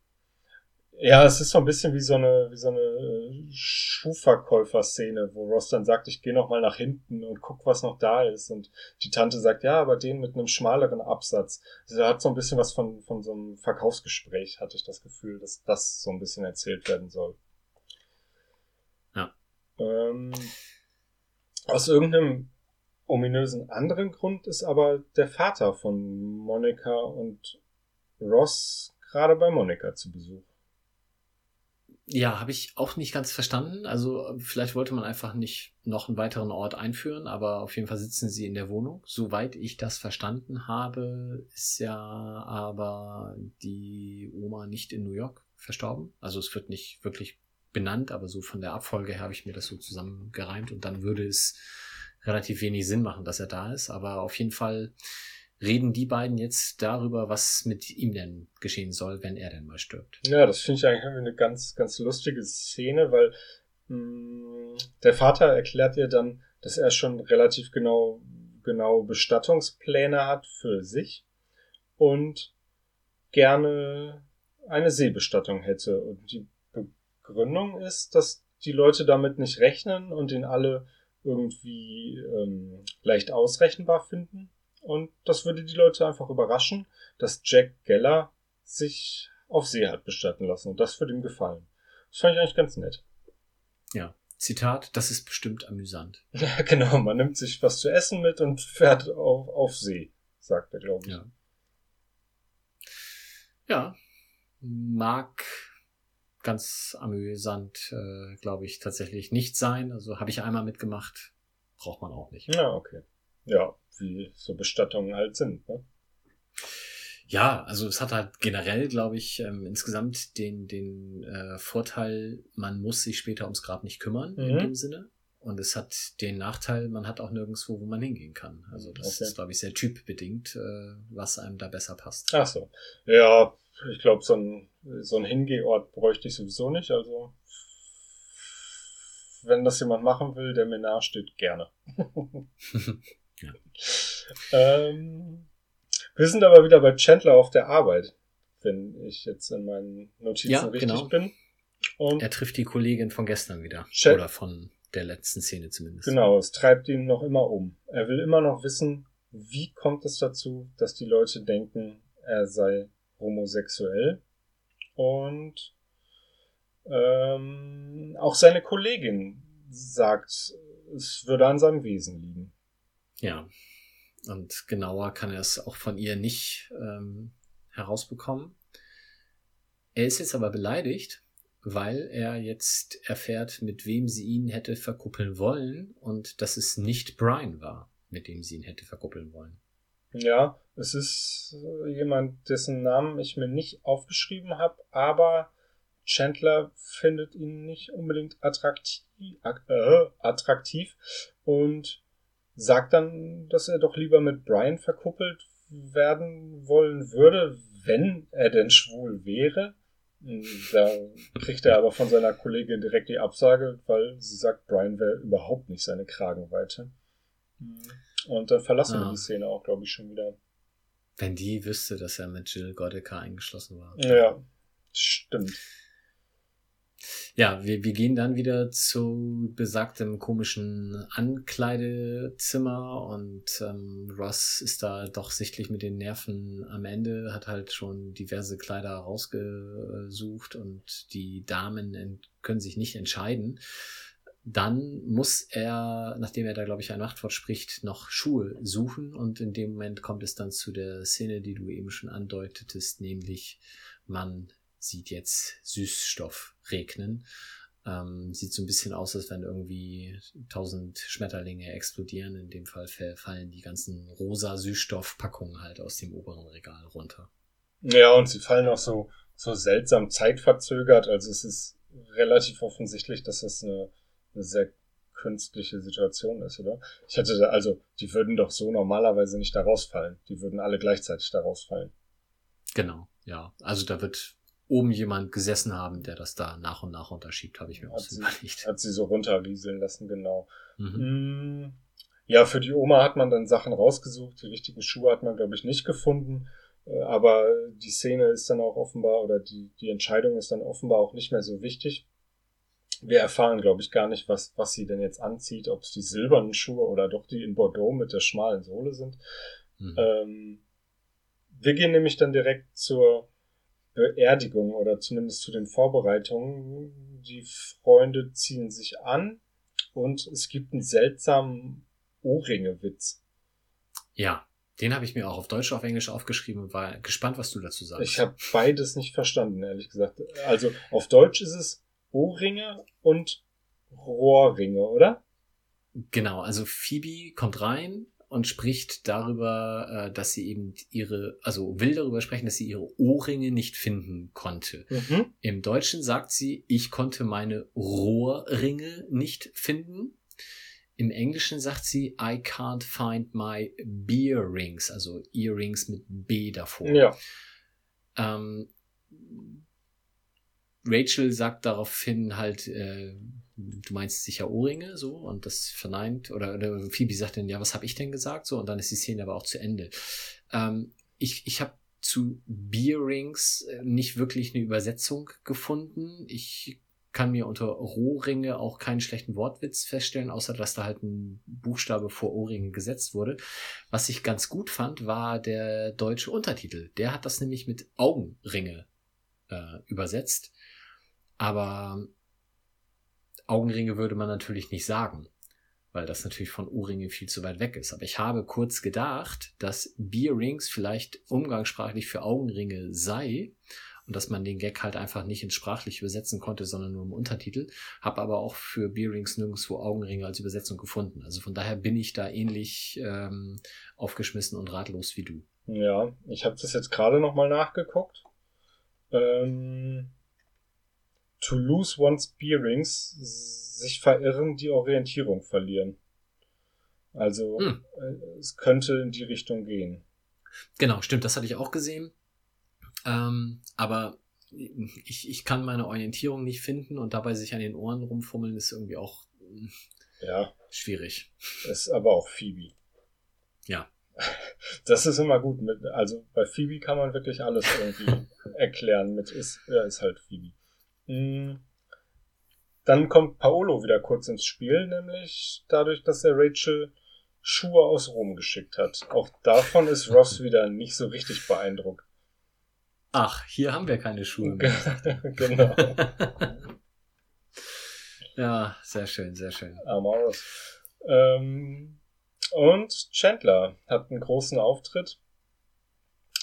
Ja, es ist so ein bisschen wie so eine, wie so eine äh, Schuhverkäufer-Szene, wo Ross dann sagt, ich gehe noch mal nach hinten und guck, was noch da ist. Und die Tante sagt, ja, aber den mit einem schmaleren Absatz. Also er hat so ein bisschen was von, von so einem Verkaufsgespräch, hatte ich das Gefühl, dass das so ein bisschen erzählt werden soll. Ja. Ähm, aus irgendeinem ominösen anderen Grund ist aber der Vater von Monika und Ross gerade bei Monika zu Besuch. Ja, habe ich auch nicht ganz verstanden. Also vielleicht wollte man einfach nicht noch einen weiteren Ort einführen, aber auf jeden Fall sitzen sie in der Wohnung. Soweit ich das verstanden habe, ist ja aber die Oma nicht in New York verstorben. Also es wird nicht wirklich benannt, aber so von der Abfolge her habe ich mir das so zusammengereimt und dann würde es relativ wenig Sinn machen, dass er da ist. Aber auf jeden Fall reden die beiden jetzt darüber, was mit ihm denn geschehen soll, wenn er denn mal stirbt. Ja, das finde ich eigentlich eine ganz, ganz lustige Szene, weil mh, mm, der Vater erklärt ihr dann, dass er schon relativ genau, genau Bestattungspläne hat für sich und gerne eine Seebestattung hätte. Und die Begründung ist, dass die Leute damit nicht rechnen und ihn alle irgendwie ähm, leicht ausrechenbar finden und das würde die Leute einfach überraschen, dass Jack Geller sich auf See hat bestatten lassen. Und das würde ihm gefallen. Das fand ich eigentlich ganz nett. Ja. Zitat, das ist bestimmt amüsant. (laughs) Ja, genau. Man nimmt sich was zu essen mit und fährt auf, auf See, sagt er, glaube ich. Ja. Ja. Mag ganz amüsant, äh, glaube ich, tatsächlich nicht sein. Also habe ich einmal mitgemacht. Braucht man auch nicht. Ja, okay. Ja, wie so Bestattungen halt sind. Ne? Ja, also es hat halt generell, glaube ich, ähm, insgesamt den, den äh, Vorteil, man muss sich später ums Grab nicht kümmern, mhm. in dem Sinne. Und es hat den Nachteil, man hat auch nirgendwo, wo man hingehen kann. Also das okay. ist, glaube ich, sehr typbedingt, äh, was einem da besser passt. Ach so. Ja, ich glaube, so ein, so ein Hingehort bräuchte ich sowieso nicht. Also wenn das jemand machen will, der mir nahe steht, gerne. (laughs) (laughs) ja. Ähm, wir sind aber wieder bei Chandler auf der Arbeit, wenn ich jetzt in meinen Notizen ja, richtig genau. bin. Und er trifft die Kollegin von gestern wieder. Ch oder von der letzten Szene zumindest. Genau, es treibt ihn noch immer um. Er will immer noch wissen, wie kommt es dazu, dass die Leute denken, er sei homosexuell. Und ähm, auch seine Kollegin sagt, es würde an seinem Wesen liegen. Ja, und genauer kann er es auch von ihr nicht ähm, herausbekommen. Er ist jetzt aber beleidigt, weil er jetzt erfährt, mit wem sie ihn hätte verkuppeln wollen und dass es nicht Brian war, mit dem sie ihn hätte verkuppeln wollen. Ja, es ist jemand, dessen Namen ich mir nicht aufgeschrieben habe, aber Chandler findet ihn nicht unbedingt attraktiv, äh, attraktiv und sagt dann, dass er doch lieber mit Brian verkuppelt werden wollen würde, wenn er denn schwul wäre. Da kriegt er aber von seiner Kollegin direkt die Absage, weil sie sagt, Brian wäre überhaupt nicht seine Kragenweite. Und dann verlassen ah. wir die Szene auch, glaube ich, schon wieder. Wenn die wüsste, dass er mit Jill Godecker eingeschlossen war. Ja, stimmt. Ja, wir, wir gehen dann wieder zu besagtem komischen Ankleidezimmer und ähm, Ross ist da doch sichtlich mit den Nerven am Ende, hat halt schon diverse Kleider rausgesucht und die Damen können sich nicht entscheiden. Dann muss er, nachdem er da, glaube ich, ein Machtwort spricht, noch Schuhe suchen und in dem Moment kommt es dann zu der Szene, die du eben schon andeutetest, nämlich man sieht jetzt Süßstoff regnen. Ähm, sieht so ein bisschen aus, als wenn irgendwie tausend Schmetterlinge explodieren. In dem Fall fallen die ganzen rosa Süßstoffpackungen halt aus dem oberen Regal runter. Ja, und sie fallen auch so, so seltsam zeitverzögert. Also es ist relativ offensichtlich, dass das eine, eine sehr künstliche Situation ist, oder? Ich hätte da, also, die würden doch so normalerweise nicht da rausfallen. Die würden alle gleichzeitig da rausfallen. Genau, ja. Also da wird oben jemand gesessen haben, der das da nach und nach unterschiebt, habe ich mir hat überlegt. Hat sie so runterrieseln lassen, genau. Mhm. Mm, ja, für die Oma hat man dann Sachen rausgesucht. Die richtigen Schuhe hat man, glaube ich, nicht gefunden. Äh, aber die Szene ist dann auch offenbar, oder die, die Entscheidung ist dann offenbar auch nicht mehr so wichtig. Wir erfahren, glaube ich, gar nicht, was, was sie denn jetzt anzieht, ob es die silbernen Schuhe oder doch die in Bordeaux mit der schmalen Sohle sind. Mhm. Ähm, wir gehen nämlich dann direkt zur Beerdigung oder zumindest zu den Vorbereitungen. Die Freunde ziehen sich an und es gibt einen seltsamen Ohrringe-Witz. Ja, den habe ich mir auch auf Deutsch und auf Englisch aufgeschrieben und war gespannt, was du dazu sagst. Ich habe beides nicht verstanden, ehrlich gesagt. Also auf Deutsch ist es Ohrringe und Rohrringe, oder? Genau, also Phoebe kommt rein und spricht darüber, äh, dass sie eben ihre, also will darüber sprechen, dass sie ihre Ohrringe nicht finden konnte. Mhm. Im Deutschen sagt sie, ich konnte meine Rohrringe nicht finden. Im Englischen sagt sie, I can't find my beer rings, also Earrings mit B davor. Ja. Ähm, Rachel sagt daraufhin halt, äh, du meinst sicher Ohrringe, so, und das verneint, oder, oder Phoebe sagt dann, ja, was habe ich denn gesagt, so, und dann ist die Szene aber auch zu Ende. Ähm, ich ich habe zu Beer Rings äh, nicht wirklich eine Übersetzung gefunden. Ich kann mir unter Rohringe auch keinen schlechten Wortwitz feststellen, außer dass da halt ein Buchstabe vor Ohrringe gesetzt wurde. Was ich ganz gut fand, war der deutsche Untertitel. Der hat das nämlich mit Augenringe äh, übersetzt. Aber Augenringe würde man natürlich nicht sagen, weil das natürlich von Ohrringe viel zu weit weg ist. Aber ich habe kurz gedacht, dass Beer Rings vielleicht umgangssprachlich für Augenringe sei und dass man den Gag halt einfach nicht ins Sprachliche übersetzen konnte, sondern nur im Untertitel. Habe aber auch für Beer Rings nirgendwo Augenringe als Übersetzung gefunden. Also von daher bin ich da ähnlich ähm, aufgeschmissen und ratlos wie du. Ja, ich habe das jetzt gerade nochmal nachgeguckt. Ähm, to lose one's bearings, sich verirren, die Orientierung verlieren. Also hm. Äh, es könnte in die Richtung gehen. Genau, stimmt, das hatte ich auch gesehen. Ähm, aber ich, ich kann meine Orientierung nicht finden und dabei sich an den Ohren rumfummeln ist irgendwie auch ja. schwierig. Ist aber auch Phoebe. Ja. (laughs) Das ist immer gut. Mit, also bei Phoebe kann man wirklich alles irgendwie (laughs) erklären mit ist, ja, ist halt Phoebe. Hm. Dann kommt Paolo wieder kurz ins Spiel, nämlich dadurch, dass er Rachel Schuhe aus Rom geschickt hat. Auch davon ist Ross (laughs) wieder nicht so richtig beeindruckt. Ach, hier haben wir keine Schuhe mehr. (laughs) genau. (laughs) ja, sehr schön, sehr schön. Amorous. Ähm, und Chandler hat einen großen Auftritt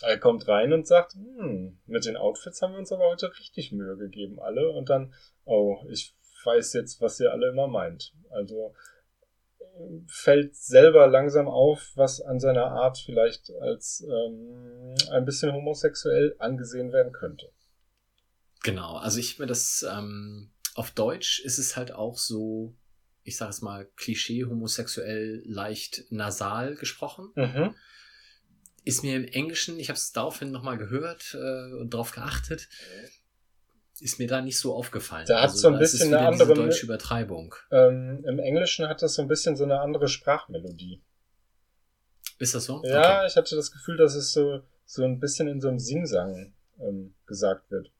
er kommt rein und sagt, hm, mit den Outfits haben wir uns aber heute richtig Mühe gegeben, alle. Und dann, oh, ich weiß jetzt, was ihr alle immer meint. Also fällt selber langsam auf, was an seiner Art vielleicht als ähm, ein bisschen homosexuell angesehen werden könnte. Genau, also ich mir das ähm, auf Deutsch ist es halt auch so, ich sage es mal, klischee homosexuell leicht nasal gesprochen. Mhm ist mir im Englischen, ich habe es daraufhin nochmal gehört äh, und darauf geachtet, ist mir da nicht so aufgefallen. Da hat also, so ein bisschen eine andere deutsche Übertreibung. Ähm, Im Englischen hat das so ein bisschen so eine andere Sprachmelodie. Ist das so? Ja, okay. ich hatte das Gefühl, dass es so, so ein bisschen in so einem Singsang ähm, gesagt wird.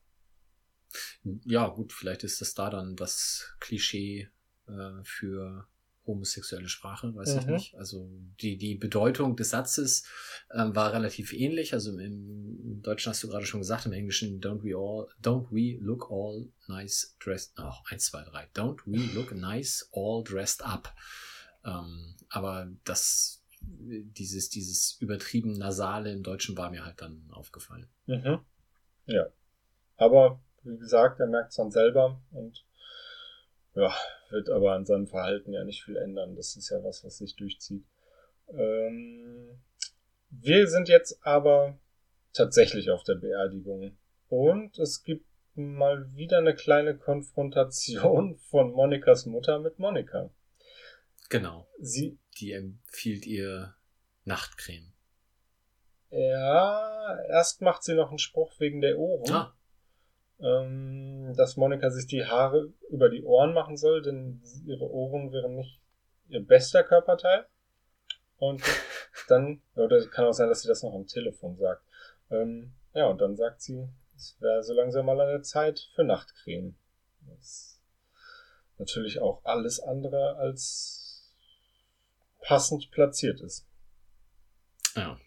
Ja, gut, vielleicht ist das da dann das Klischee äh, für homosexuelle Sprache, weiß mhm. ich nicht. Also die, die Bedeutung des Satzes ähm, war relativ ähnlich. Also im, im, Deutschen hast du gerade schon gesagt, im Englischen don't we all, don't we look all nice dressed, oh, eins, zwei, drei, don't we look nice all dressed up. Ähm, aber das, dieses, dieses übertrieben Nasale im Deutschen war mir halt dann aufgefallen. Mhm. Ja. Aber wie gesagt, er merkt es dann selber und ja, wird aber an seinem Verhalten ja nicht viel ändern. Das ist ja was, was sich durchzieht. Ähm, wir sind jetzt aber tatsächlich auf der Beerdigung. Und es gibt mal wieder eine kleine Konfrontation (laughs) von Monikas Mutter mit Monika. Genau. Sie, die empfiehlt ihr Nachtcreme. Ja, erst macht sie noch einen Spruch wegen der Ohren. Ah ähm, dass Monika sich die Haare über die Ohren machen soll, denn ihre Ohren wären nicht ihr bester Körperteil. Und (laughs) dann, oder kann auch sein, dass sie das noch am Telefon sagt. Ähm, ja, und dann sagt sie, es wäre so langsam mal an der Zeit für Nachtcreme. Das natürlich auch alles andere als passend platziert ist. Ja.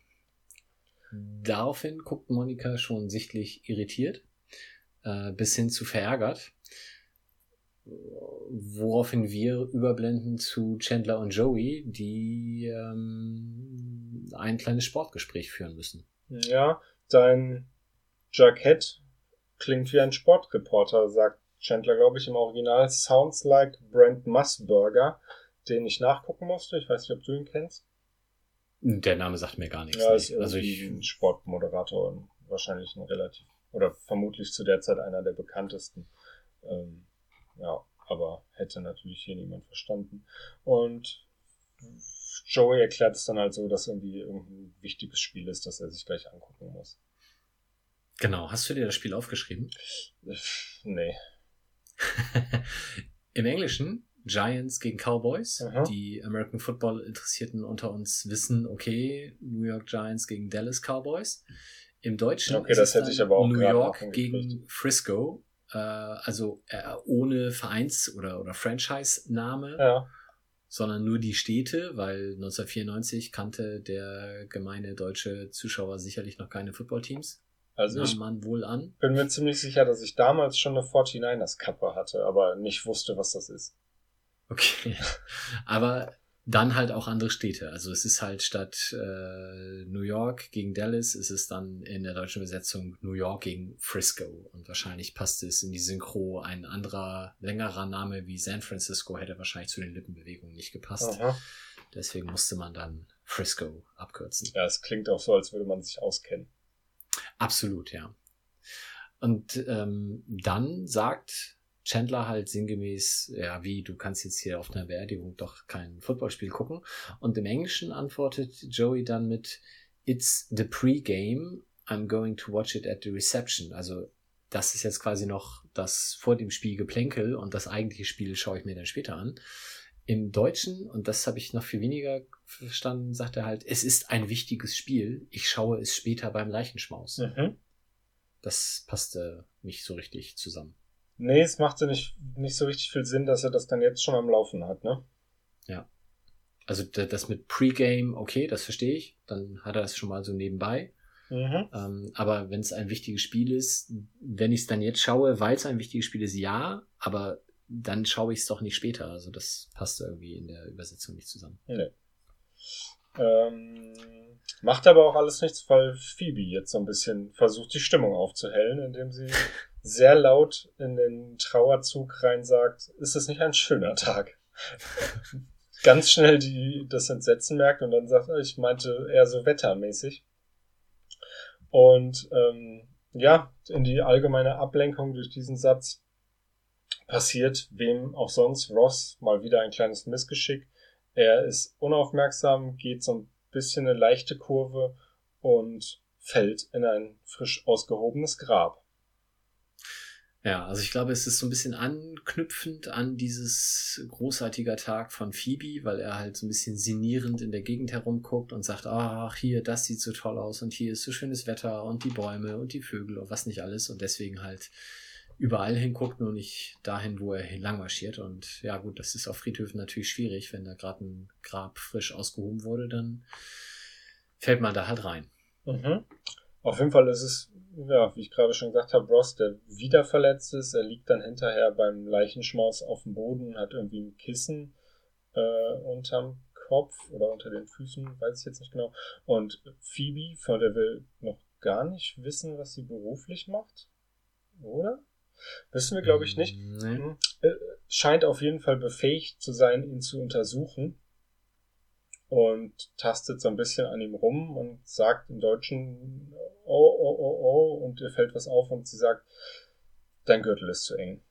Daraufhin guckt Monika schon sichtlich irritiert, äh, bis hin zu verärgert, woraufhin wir überblenden zu Chandler und Joey, die ähm, ein kleines Sportgespräch führen müssen. Ja, dein Jackett klingt wie ein Sportreporter, sagt Chandler, glaube ich, im Original. Sounds like Brent Musburger, den ich nachgucken musste. Ich weiß nicht, ob du ihn kennst. Der Name sagt mir gar nichts. Ja, also ich, ein Sportmoderator und wahrscheinlich ein relativ, oder vermutlich zu der Zeit einer der bekanntesten. Ähm, ja, aber hätte natürlich hier niemand verstanden. Und Joey erklärt es dann halt so, dass irgendwie irgendein wichtiges Spiel ist, das er sich gleich angucken muss. genau. Hast du dir das Spiel aufgeschrieben? Nee. (laughs) Im Englischen Giants gegen Cowboys. Aha. Die American Football Interessierten unter uns wissen, okay, New York Giants gegen Dallas Cowboys. Im Deutschen Okay, ist das es hätte dann ich aber auch New York gegen Frisco. Äh, also äh, ohne Vereins- oder, oder Franchise-Name, Ja. sondern nur die Städte, weil 1994 kannte der gemeine deutsche Zuschauer sicherlich noch keine Footballteams. Also ich Nahm man wohl an. bin mir ziemlich sicher, dass ich damals schon eine 49ers-Kappe hatte, aber nicht wusste, was das ist. Okay. (laughs) Aber dann halt auch andere Städte. Also es ist halt statt äh, New York gegen Dallas, ist es dann in der deutschen Übersetzung New York gegen Frisco. Und wahrscheinlich passt es in die Synchro ein anderer, längerer Name wie San Francisco hätte wahrscheinlich zu den Lippenbewegungen nicht gepasst. Aha. Deswegen musste man dann Frisco abkürzen. Ja, es klingt auch so, als würde man sich auskennen. Absolut, ja. Und ähm, dann sagt Chandler halt sinngemäß, ja, wie, du kannst jetzt hier auf einer Beerdigung doch kein Footballspiel gucken. Und im Englischen antwortet Joey dann mit, It's the pre-game, I'm going to watch it at the reception. Also das ist jetzt quasi noch das vor dem Spiel Geplänkel und das eigentliche Spiel schaue ich mir dann später an. Im Deutschen, und das habe ich noch viel weniger verstanden, sagt er halt, es ist ein wichtiges Spiel, ich schaue es später beim Leichenschmaus. Mhm. Das passte nicht so richtig zusammen. Nee, es machte nicht, nicht so richtig viel Sinn, dass er das dann jetzt schon am Laufen hat, ne? Also d- das mit Pre-Game, okay, das verstehe ich. Dann hat er das schon mal so nebenbei. Mhm. Ähm, aber wenn es ein wichtiges Spiel ist, wenn ich es dann jetzt schaue, weil es ein wichtiges Spiel ist, ja, aber dann schaue ich es doch nicht später. Also das passt irgendwie in der Übersetzung nicht zusammen. Nee. Ähm, macht aber auch alles nichts, weil Phoebe jetzt so ein bisschen versucht, die Stimmung aufzuhellen, indem sie (laughs) sehr laut in den Trauerzug rein sagt, ist es nicht ein schöner Tag? (laughs) Ganz schnell die, das Entsetzen merkt und dann sagt, ich meinte eher so wettermäßig. Und ähm, ja, in die allgemeine Ablenkung durch diesen Satz passiert wem auch sonst Ross mal wieder ein kleines Missgeschick. Er ist unaufmerksam, geht so ein bisschen eine leichte Kurve und fällt in ein frisch ausgehobenes Grab. Ja, also ich glaube, es ist so ein bisschen anknüpfend an dieses großartiger Tag von Phoebe, weil er halt so ein bisschen sinnierend in der Gegend herumguckt und sagt, ach, hier, das sieht so toll aus und hier ist so schönes Wetter und die Bäume und die Vögel und was nicht alles und deswegen halt überall hinguckt, nur nicht dahin, wo er lang marschiert. Und ja, gut, das ist auf Friedhöfen natürlich schwierig, wenn da gerade ein Grab frisch ausgehoben wurde, dann fällt man da halt rein. Mhm. Auf jeden Fall ist es, ja, wie ich gerade schon gesagt habe, Ross, der wieder verletzt ist. Er liegt dann hinterher beim Leichenschmaus auf dem Boden, hat irgendwie ein Kissen äh, unterm Kopf oder unter den Füßen, weiß ich jetzt nicht genau. Und Phoebe, von der wir noch gar nicht wissen, was sie beruflich macht, oder? Wissen wir, glaube ich, nicht. Nee. Mhm. Äh, scheint auf jeden Fall befähigt zu sein, ihn zu untersuchen. Und tastet so ein bisschen an ihm rum und sagt im Deutschen, oh, oh, oh, oh, und ihr fällt was auf und sie sagt, dein Gürtel ist zu eng.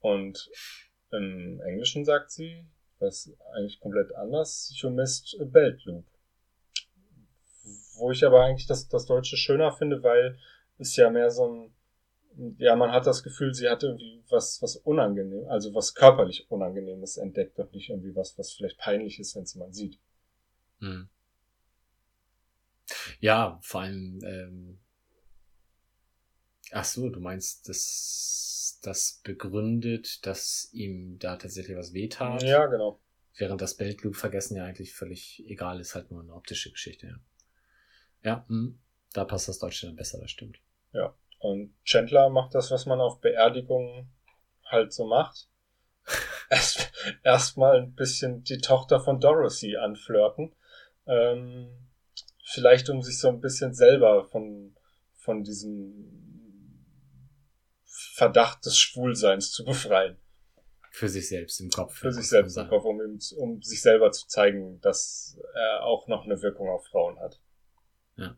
Und im Englischen sagt sie, was eigentlich komplett anders, you missed a belt loop. Wo ich aber eigentlich das, das Deutsche schöner finde, weil es ja mehr so ein, ja, man hat das Gefühl, sie hat irgendwie was, was unangenehm, also was körperlich Unangenehmes entdeckt und nicht irgendwie was, was vielleicht peinlich ist, wenn es jemand sieht. Hm. Ja, vor allem, ähm, ach so, du meinst, dass das begründet, dass ihm da tatsächlich was wehtat? Ja, genau. Während das Beltloop vergessen ja eigentlich völlig egal ist, halt nur eine optische Geschichte, ja. Ja, mh, da passt das Deutsche dann besser, das stimmt. Ja. Und Chandler macht das, was man auf Beerdigungen halt so macht. (laughs) Erst erstmal ein bisschen die Tochter von Dorothy anflirten. Ähm, vielleicht um sich so ein bisschen selber von, von diesem Verdacht des Schwulseins zu befreien. Für sich selbst im Kopf. Für sich selbst im Kopf, um, ihm, um sich selber zu zeigen, dass er auch noch eine Wirkung auf Frauen hat. Ja.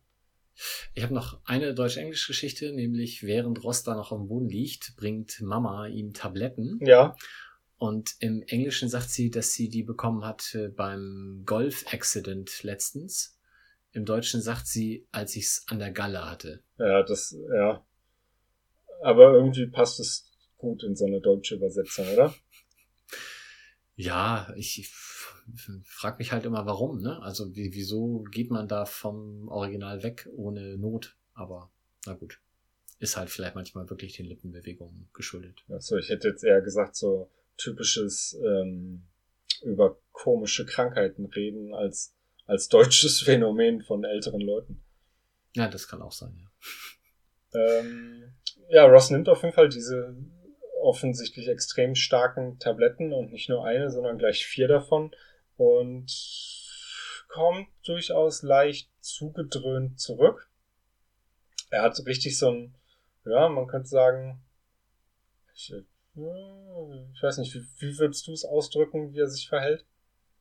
Ich habe noch eine deutsch-englische Geschichte, nämlich während Ross da noch am Boden liegt, bringt Mama ihm Tabletten. Ja. Und im Englischen sagt sie, dass sie die bekommen hat äh, beim Golf-Accident letztens. Im Deutschen sagt sie, als ich es an der Galle hatte. Ja, das, ja. Aber irgendwie passt es gut in so eine deutsche Übersetzung, oder? Ja, ich frage mich halt immer, warum, ne? Also wie, wieso geht man da vom Original weg ohne Not? Aber na gut. Ist halt vielleicht manchmal wirklich den Lippenbewegungen geschuldet. Achso, ich hätte jetzt eher gesagt, so typisches ähm, über komische Krankheiten reden als, als deutsches (laughs) Phänomen von älteren Leuten. Ja, das kann auch sein, ja. Ähm, ja, Ross nimmt auf jeden Fall diese offensichtlich extrem starken Tabletten und nicht nur eine, sondern gleich vier davon und kommt durchaus leicht zugedröhnt zurück. Er hat richtig so ein, ja, man könnte sagen, ich, ich weiß nicht, wie, wie würdest du es ausdrücken, wie er sich verhält?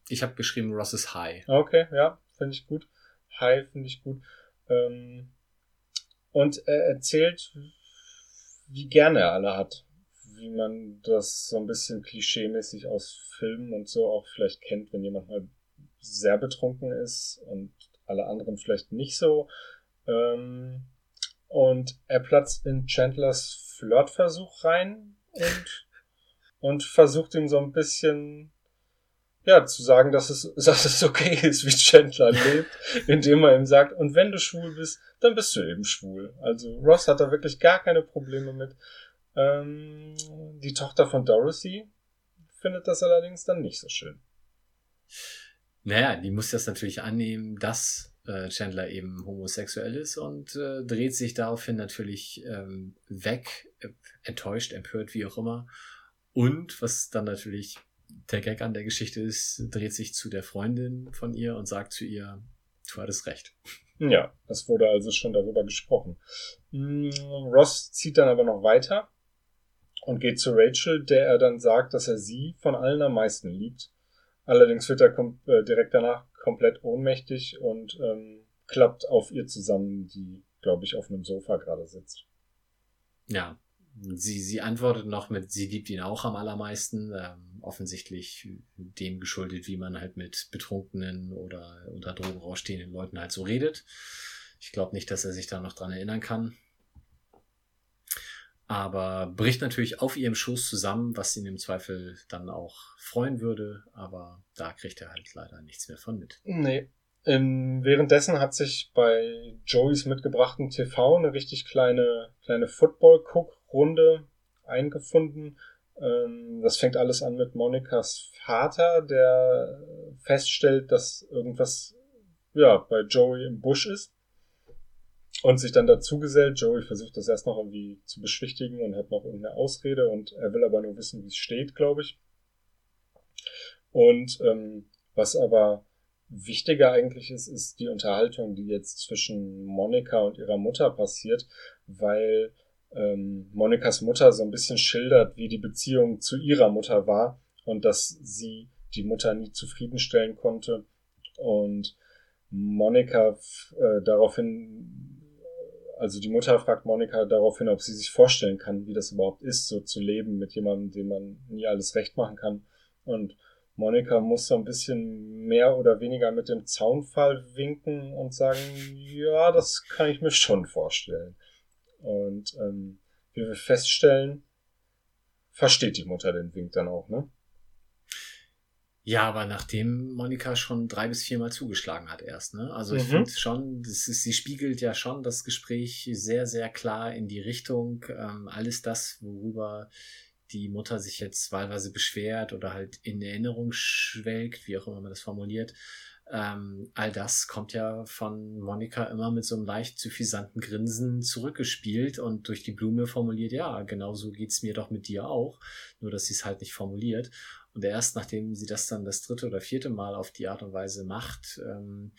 Ich habe geschrieben, Ross ist high. Okay, ja, finde ich gut. High finde ich gut. Ähm, und er erzählt, wie gerne er alle hat wie man das so ein bisschen klischeemäßig aus Filmen und so auch vielleicht kennt, wenn jemand mal sehr betrunken ist und alle anderen vielleicht nicht so. Ähm, und er platzt in Chandlers Flirtversuch rein und, und versucht ihm so ein bisschen ja, zu sagen, dass es, (laughs) dass es okay ist, wie Chandler lebt, indem er ihm sagt, und wenn du schwul bist, dann bist du eben schwul. Also Ross hat da wirklich gar keine Probleme mit. Ähm, die Tochter von Dorothy findet das allerdings dann nicht so schön. Naja, die muss das natürlich annehmen, dass äh, Chandler eben homosexuell ist und äh, dreht sich daraufhin natürlich ähm, weg, äh, enttäuscht, empört, wie auch immer. Und was dann natürlich der Gag an der Geschichte ist, dreht sich zu der Freundin von ihr und sagt zu ihr, du hattest recht. Ja, es wurde also schon darüber gesprochen. Mm, Ross zieht dann aber noch weiter und geht zu Rachel, der er dann sagt, dass er sie von allen am meisten liebt. Allerdings wird er äh, direkt danach komplett ohnmächtig und ähm, klappt auf ihr zusammen, die, glaube ich, auf einem Sofa gerade sitzt. Ja, sie, sie antwortet noch mit, sie liebt ihn auch am allermeisten, ähm, offensichtlich dem geschuldet, wie man halt mit betrunkenen oder unter Drogen rausstehenden Leuten halt so redet. Ich glaube nicht, dass er sich da noch dran erinnern kann aber bricht natürlich auf ihrem Schoß zusammen, was ihn im Zweifel dann auch freuen würde, aber da kriegt er halt leider nichts mehr von mit. Nee. Ähm, währenddessen hat sich bei Joeys mitgebrachten TV eine richtig kleine, kleine Football-Cook-Runde eingefunden. Ähm, das fängt alles an mit Monikas Vater, der feststellt, dass irgendwas ja, bei Joey im Busch ist und sich dann dazu gesellt. Joey versucht das erst noch irgendwie zu beschwichtigen und hat noch irgendeine Ausrede und er will aber nur wissen, wie es steht, glaube ich. Und ähm, was aber wichtiger eigentlich ist, ist die Unterhaltung, die jetzt zwischen Monika und ihrer Mutter passiert, weil ähm, Monikas Mutter so ein bisschen schildert, wie die Beziehung zu ihrer Mutter war und dass sie die Mutter nie zufriedenstellen konnte und Monika äh, daraufhin also die Mutter fragt Monika daraufhin, ob sie sich vorstellen kann, wie das überhaupt ist, so zu leben mit jemandem, dem man nie alles recht machen kann. Und Monika muss so ein bisschen mehr oder weniger mit dem Zaunfall winken und sagen, ja, das kann ich mir schon vorstellen. Und ähm, wie wir feststellen, versteht die Mutter den Wink dann auch, ne? Ja, aber nachdem Monika schon drei bis viermal zugeschlagen hat erst, ne? Also ich Mhm. finde schon, das ist, sie spiegelt ja schon das Gespräch sehr, sehr klar in die Richtung, ähm, alles das, worüber die Mutter sich jetzt wahlweise beschwert oder halt in Erinnerung schwelgt, wie auch immer man das formuliert. Ähm, all das kommt ja von Monika immer mit so einem leicht suffisanten Grinsen zurückgespielt und durch die Blume formuliert, ja, genau so geht's mir doch mit dir auch, nur dass sie es halt nicht formuliert. Und erst nachdem sie das dann das dritte oder vierte Mal auf die Art und Weise macht, ähm,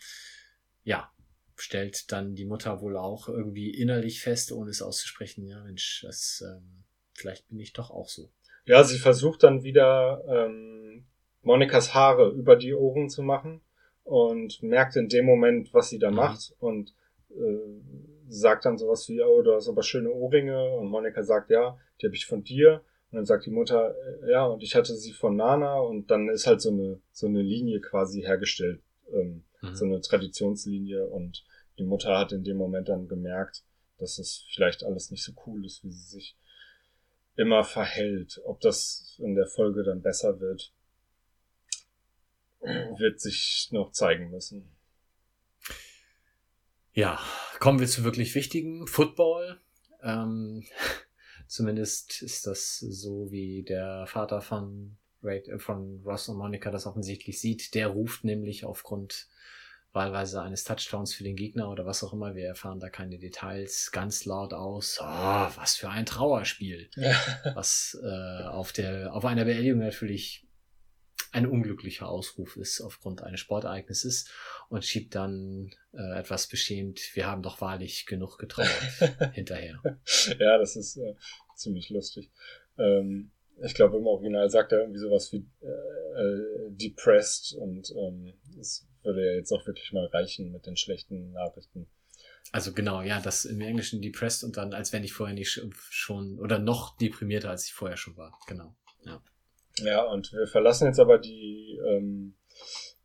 ja, stellt dann die Mutter wohl auch irgendwie innerlich fest, ohne es auszusprechen, ja, Mensch, das, ähm, vielleicht bin ich doch auch so. Ja, sie versucht dann wieder ähm, Monikas Haare über die Ohren zu machen und merkt in dem Moment, was sie da Mhm. macht und äh, sagt dann sowas wie, oh, du hast aber schöne Ohrringe und Monika sagt, ja, die habe ich von dir und dann sagt die Mutter, äh, ja, und ich hatte sie von Nana und dann ist halt so eine so eine Linie quasi hergestellt, ähm, Mhm. so eine Traditionslinie und die Mutter hat in dem Moment dann gemerkt, dass es vielleicht alles nicht so cool ist, wie sie sich immer verhält. Ob das in der Folge dann besser wird, wird sich noch zeigen müssen. Ja, kommen wir zu wirklich wichtigen Football. Ähm, zumindest ist das so, wie der Vater von, Ray, äh, von Ross und Monica das offensichtlich sieht. Der ruft nämlich aufgrund wahlweise eines Touchdowns für den Gegner oder was auch immer, wir erfahren da keine Details, ganz laut aus, oh, was für ein Trauerspiel. Was äh, auf, der, auf einer Beerdigung natürlich ein unglücklicher Ausruf ist aufgrund eines Sportereignisses und schiebt dann äh, etwas beschämt, wir haben doch wahrlich genug getrauert (laughs) hinterher. ja, das ist äh, ziemlich lustig. Ähm, ich glaube, im Original sagt er irgendwie sowas wie äh, äh, depressed und ähm, es würde ja jetzt auch wirklich mal reichen mit den schlechten Nachrichten. Also genau, ja, das im Englischen depressed und dann, als wenn ich vorher nicht sch- schon oder noch deprimierter, als ich vorher schon war. Genau. Ja, und wir verlassen jetzt aber die ähm,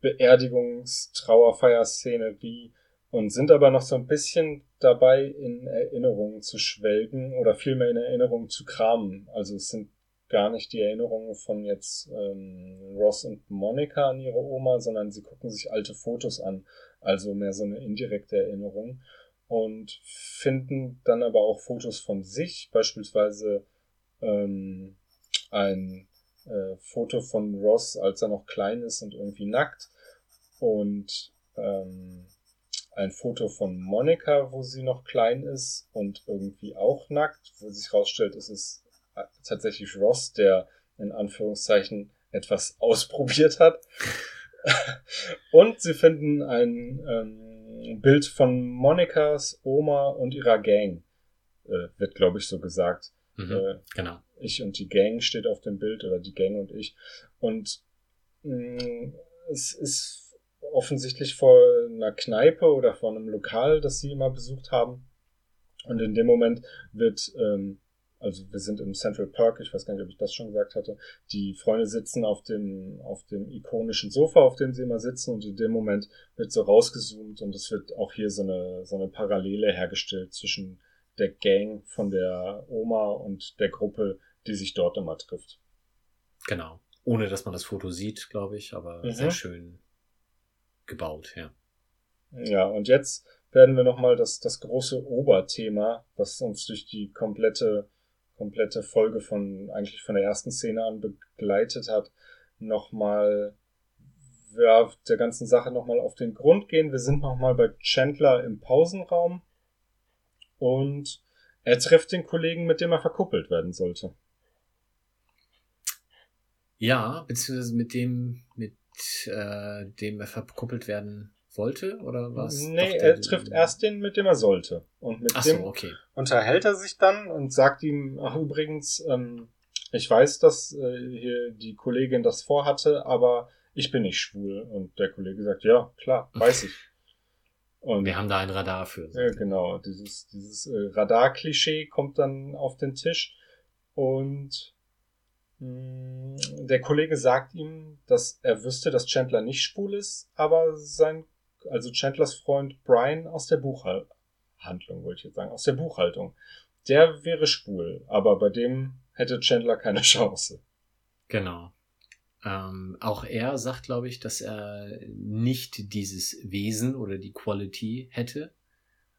Beerdigungs-Trauerfeier-Szenerie und sind aber noch so ein bisschen dabei, in Erinnerungen zu schwelgen oder vielmehr in Erinnerungen zu kramen. Also es sind gar nicht die Erinnerungen von jetzt ähm, Ross und Monica an ihre Oma, sondern sie gucken sich alte Fotos an, also mehr so eine indirekte Erinnerung und finden dann aber auch Fotos von sich, beispielsweise ähm, ein äh, Foto von Ross, als er noch klein ist und irgendwie nackt und ähm, ein Foto von Monica, wo sie noch klein ist und irgendwie auch nackt, wo sich herausstellt, es ist äh, tatsächlich Ross, der in Anführungszeichen etwas (laughs) ausprobiert hat. (laughs) und sie finden ein ähm, Bild von Monikas Oma und ihrer Gang, äh, wird glaube ich so gesagt. Mhm, Äh, genau. ich und die Gang steht auf dem Bild oder die Gang und ich. Und mh, es ist offensichtlich vor einer Kneipe oder vor einem Lokal, das sie immer besucht haben. Und in dem Moment wird, ähm, also wir sind im Central Park, ich weiß gar nicht, ob ich das schon gesagt hatte, die Freunde sitzen auf dem, auf dem ikonischen Sofa, auf dem sie immer sitzen und in dem Moment wird so rausgezoomt und es wird auch hier so eine, so eine Parallele hergestellt zwischen der Gang von der Oma und der Gruppe, die sich dort immer trifft. Genau. Ohne dass man das Foto sieht, glaube ich, aber Mhm. sehr schön gebaut, ja. Ja, und jetzt werden wir nochmal das, das große Oberthema, was uns durch die komplette, komplette Folge von, eigentlich von der ersten Szene an begleitet hat, nochmal, ja, der ganzen Sache nochmal auf den Grund gehen. Wir sind nochmal bei Chandler im Pausenraum und er trifft den Kollegen, mit dem er verkuppelt werden sollte. Ja, beziehungsweise mit dem, mit äh, dem er verkuppelt werden wollte, oder was? Nee, er trifft erst den, mit dem er sollte. Und mit Ach dem so, okay. unterhält er sich dann und sagt ihm, ach übrigens, ähm, ich weiß, dass äh, hier die Kollegin das vorhatte, aber ich bin nicht schwul. Und der Kollege sagt, ja, klar, weiß ich. Und Wir haben da ein Radar für. er. genau, dieses, dieses äh, Radar-Klischee kommt dann auf den Tisch und mh, der Kollege sagt ihm, dass er wüsste, dass Chandler nicht schwul ist, aber sein, also Chandlers Freund Brian aus der Buchhandlung, wollte ich jetzt sagen, aus der Buchhaltung, der wäre schwul, aber bei dem hätte Chandler keine (laughs) Chance. Genau. Ähm, auch er sagt, glaube ich, dass er nicht dieses Wesen oder die Quality hätte,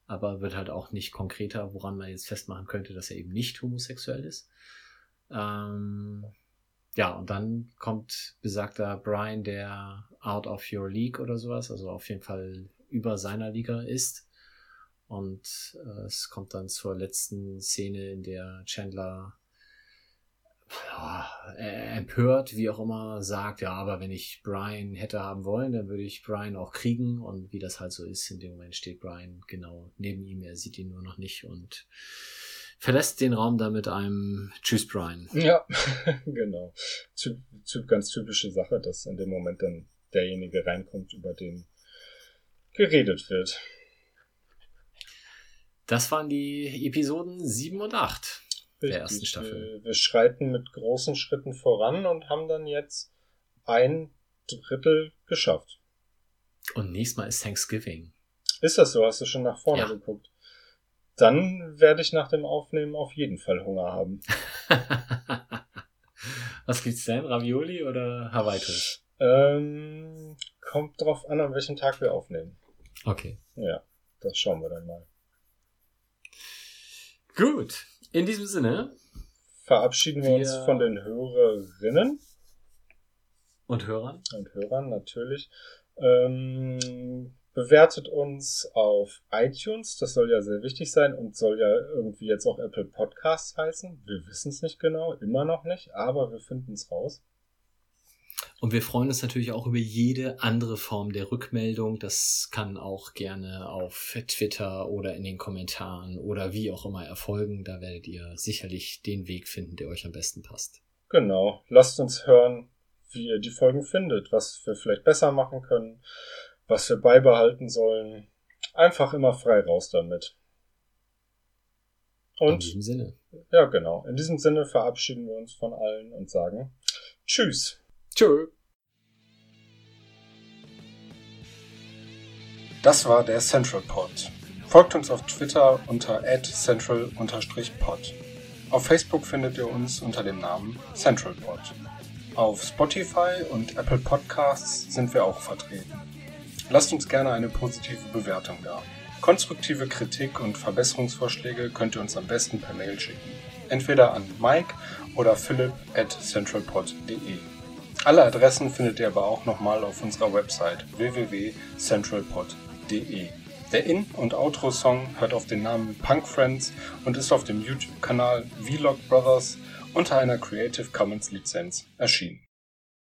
aber wird halt auch nicht konkreter, woran man jetzt festmachen könnte, dass er eben nicht homosexuell ist. Ähm, ja, und dann kommt besagter Brian, der out of your league oder sowas, also auf jeden Fall über seiner Liga ist. Und äh, es kommt dann zur letzten Szene, in der Chandler empört, wie auch immer, sagt, ja, aber wenn ich Brian hätte haben wollen, dann würde ich Brian auch kriegen. Und wie das halt so ist, in dem Moment steht Brian genau neben ihm, er sieht ihn nur noch nicht und verlässt den Raum dann mit einem Tschüss, Brian. Ja, (laughs) genau. Typ, typ, ganz typische Sache, dass in dem Moment dann derjenige reinkommt, über den geredet wird. Das waren die Episoden 7 und 8 Richtig. der ersten Staffel. Wir, wir schreiten mit großen Schritten voran und haben dann jetzt ein Drittel geschafft. Und nächstes Mal ist Thanksgiving. Ist das so? Hast du schon nach vorne ja. geguckt? Dann werde ich nach dem Aufnehmen auf jeden Fall Hunger haben. (laughs) Was gibt's denn? Ravioli oder Hawaii Toast? Ähm, kommt drauf an, an welchem Tag wir aufnehmen. Okay. Ja, das schauen wir dann mal. Gut. In diesem Sinne verabschieden wir, wir uns von den Hörerinnen. Und Hörern. Und Hörern, natürlich. Ähm, bewertet uns auf iTunes, das soll ja sehr wichtig sein und soll ja irgendwie jetzt auch Apple Podcasts heißen. Wir wissen es nicht genau, immer noch nicht, aber wir finden es raus. Und wir freuen uns natürlich auch über jede andere Form der Rückmeldung. Das kann auch gerne auf Twitter oder in den Kommentaren oder wie auch immer erfolgen. Da werdet ihr sicherlich den Weg finden, der euch am besten passt. Genau. Lasst uns hören, wie ihr die Folgen findet, was wir vielleicht besser machen können, was wir beibehalten sollen. Einfach immer frei raus damit. Und in diesem Sinne. Ja, genau. In diesem Sinne verabschieden wir uns von allen und sagen Tschüss. Tschö. Das war der Central Pod. Folgt uns auf Twitter unter central-pod. Auf Facebook findet ihr uns unter dem Namen Central Pod. Auf Spotify und Apple Podcasts sind wir auch vertreten. Lasst uns gerne eine positive Bewertung da. Konstruktive Kritik und Verbesserungsvorschläge könnt ihr uns am besten per Mail schicken. Entweder an Mike oder philipp at centralpod.de. Alle Adressen findet ihr aber auch nochmal auf unserer Website www.centralpod.de. Der In- und Outro-Song hört auf den Namen Punk Friends und ist auf dem YouTube-Kanal Vlog Brothers unter einer Creative Commons Lizenz erschienen.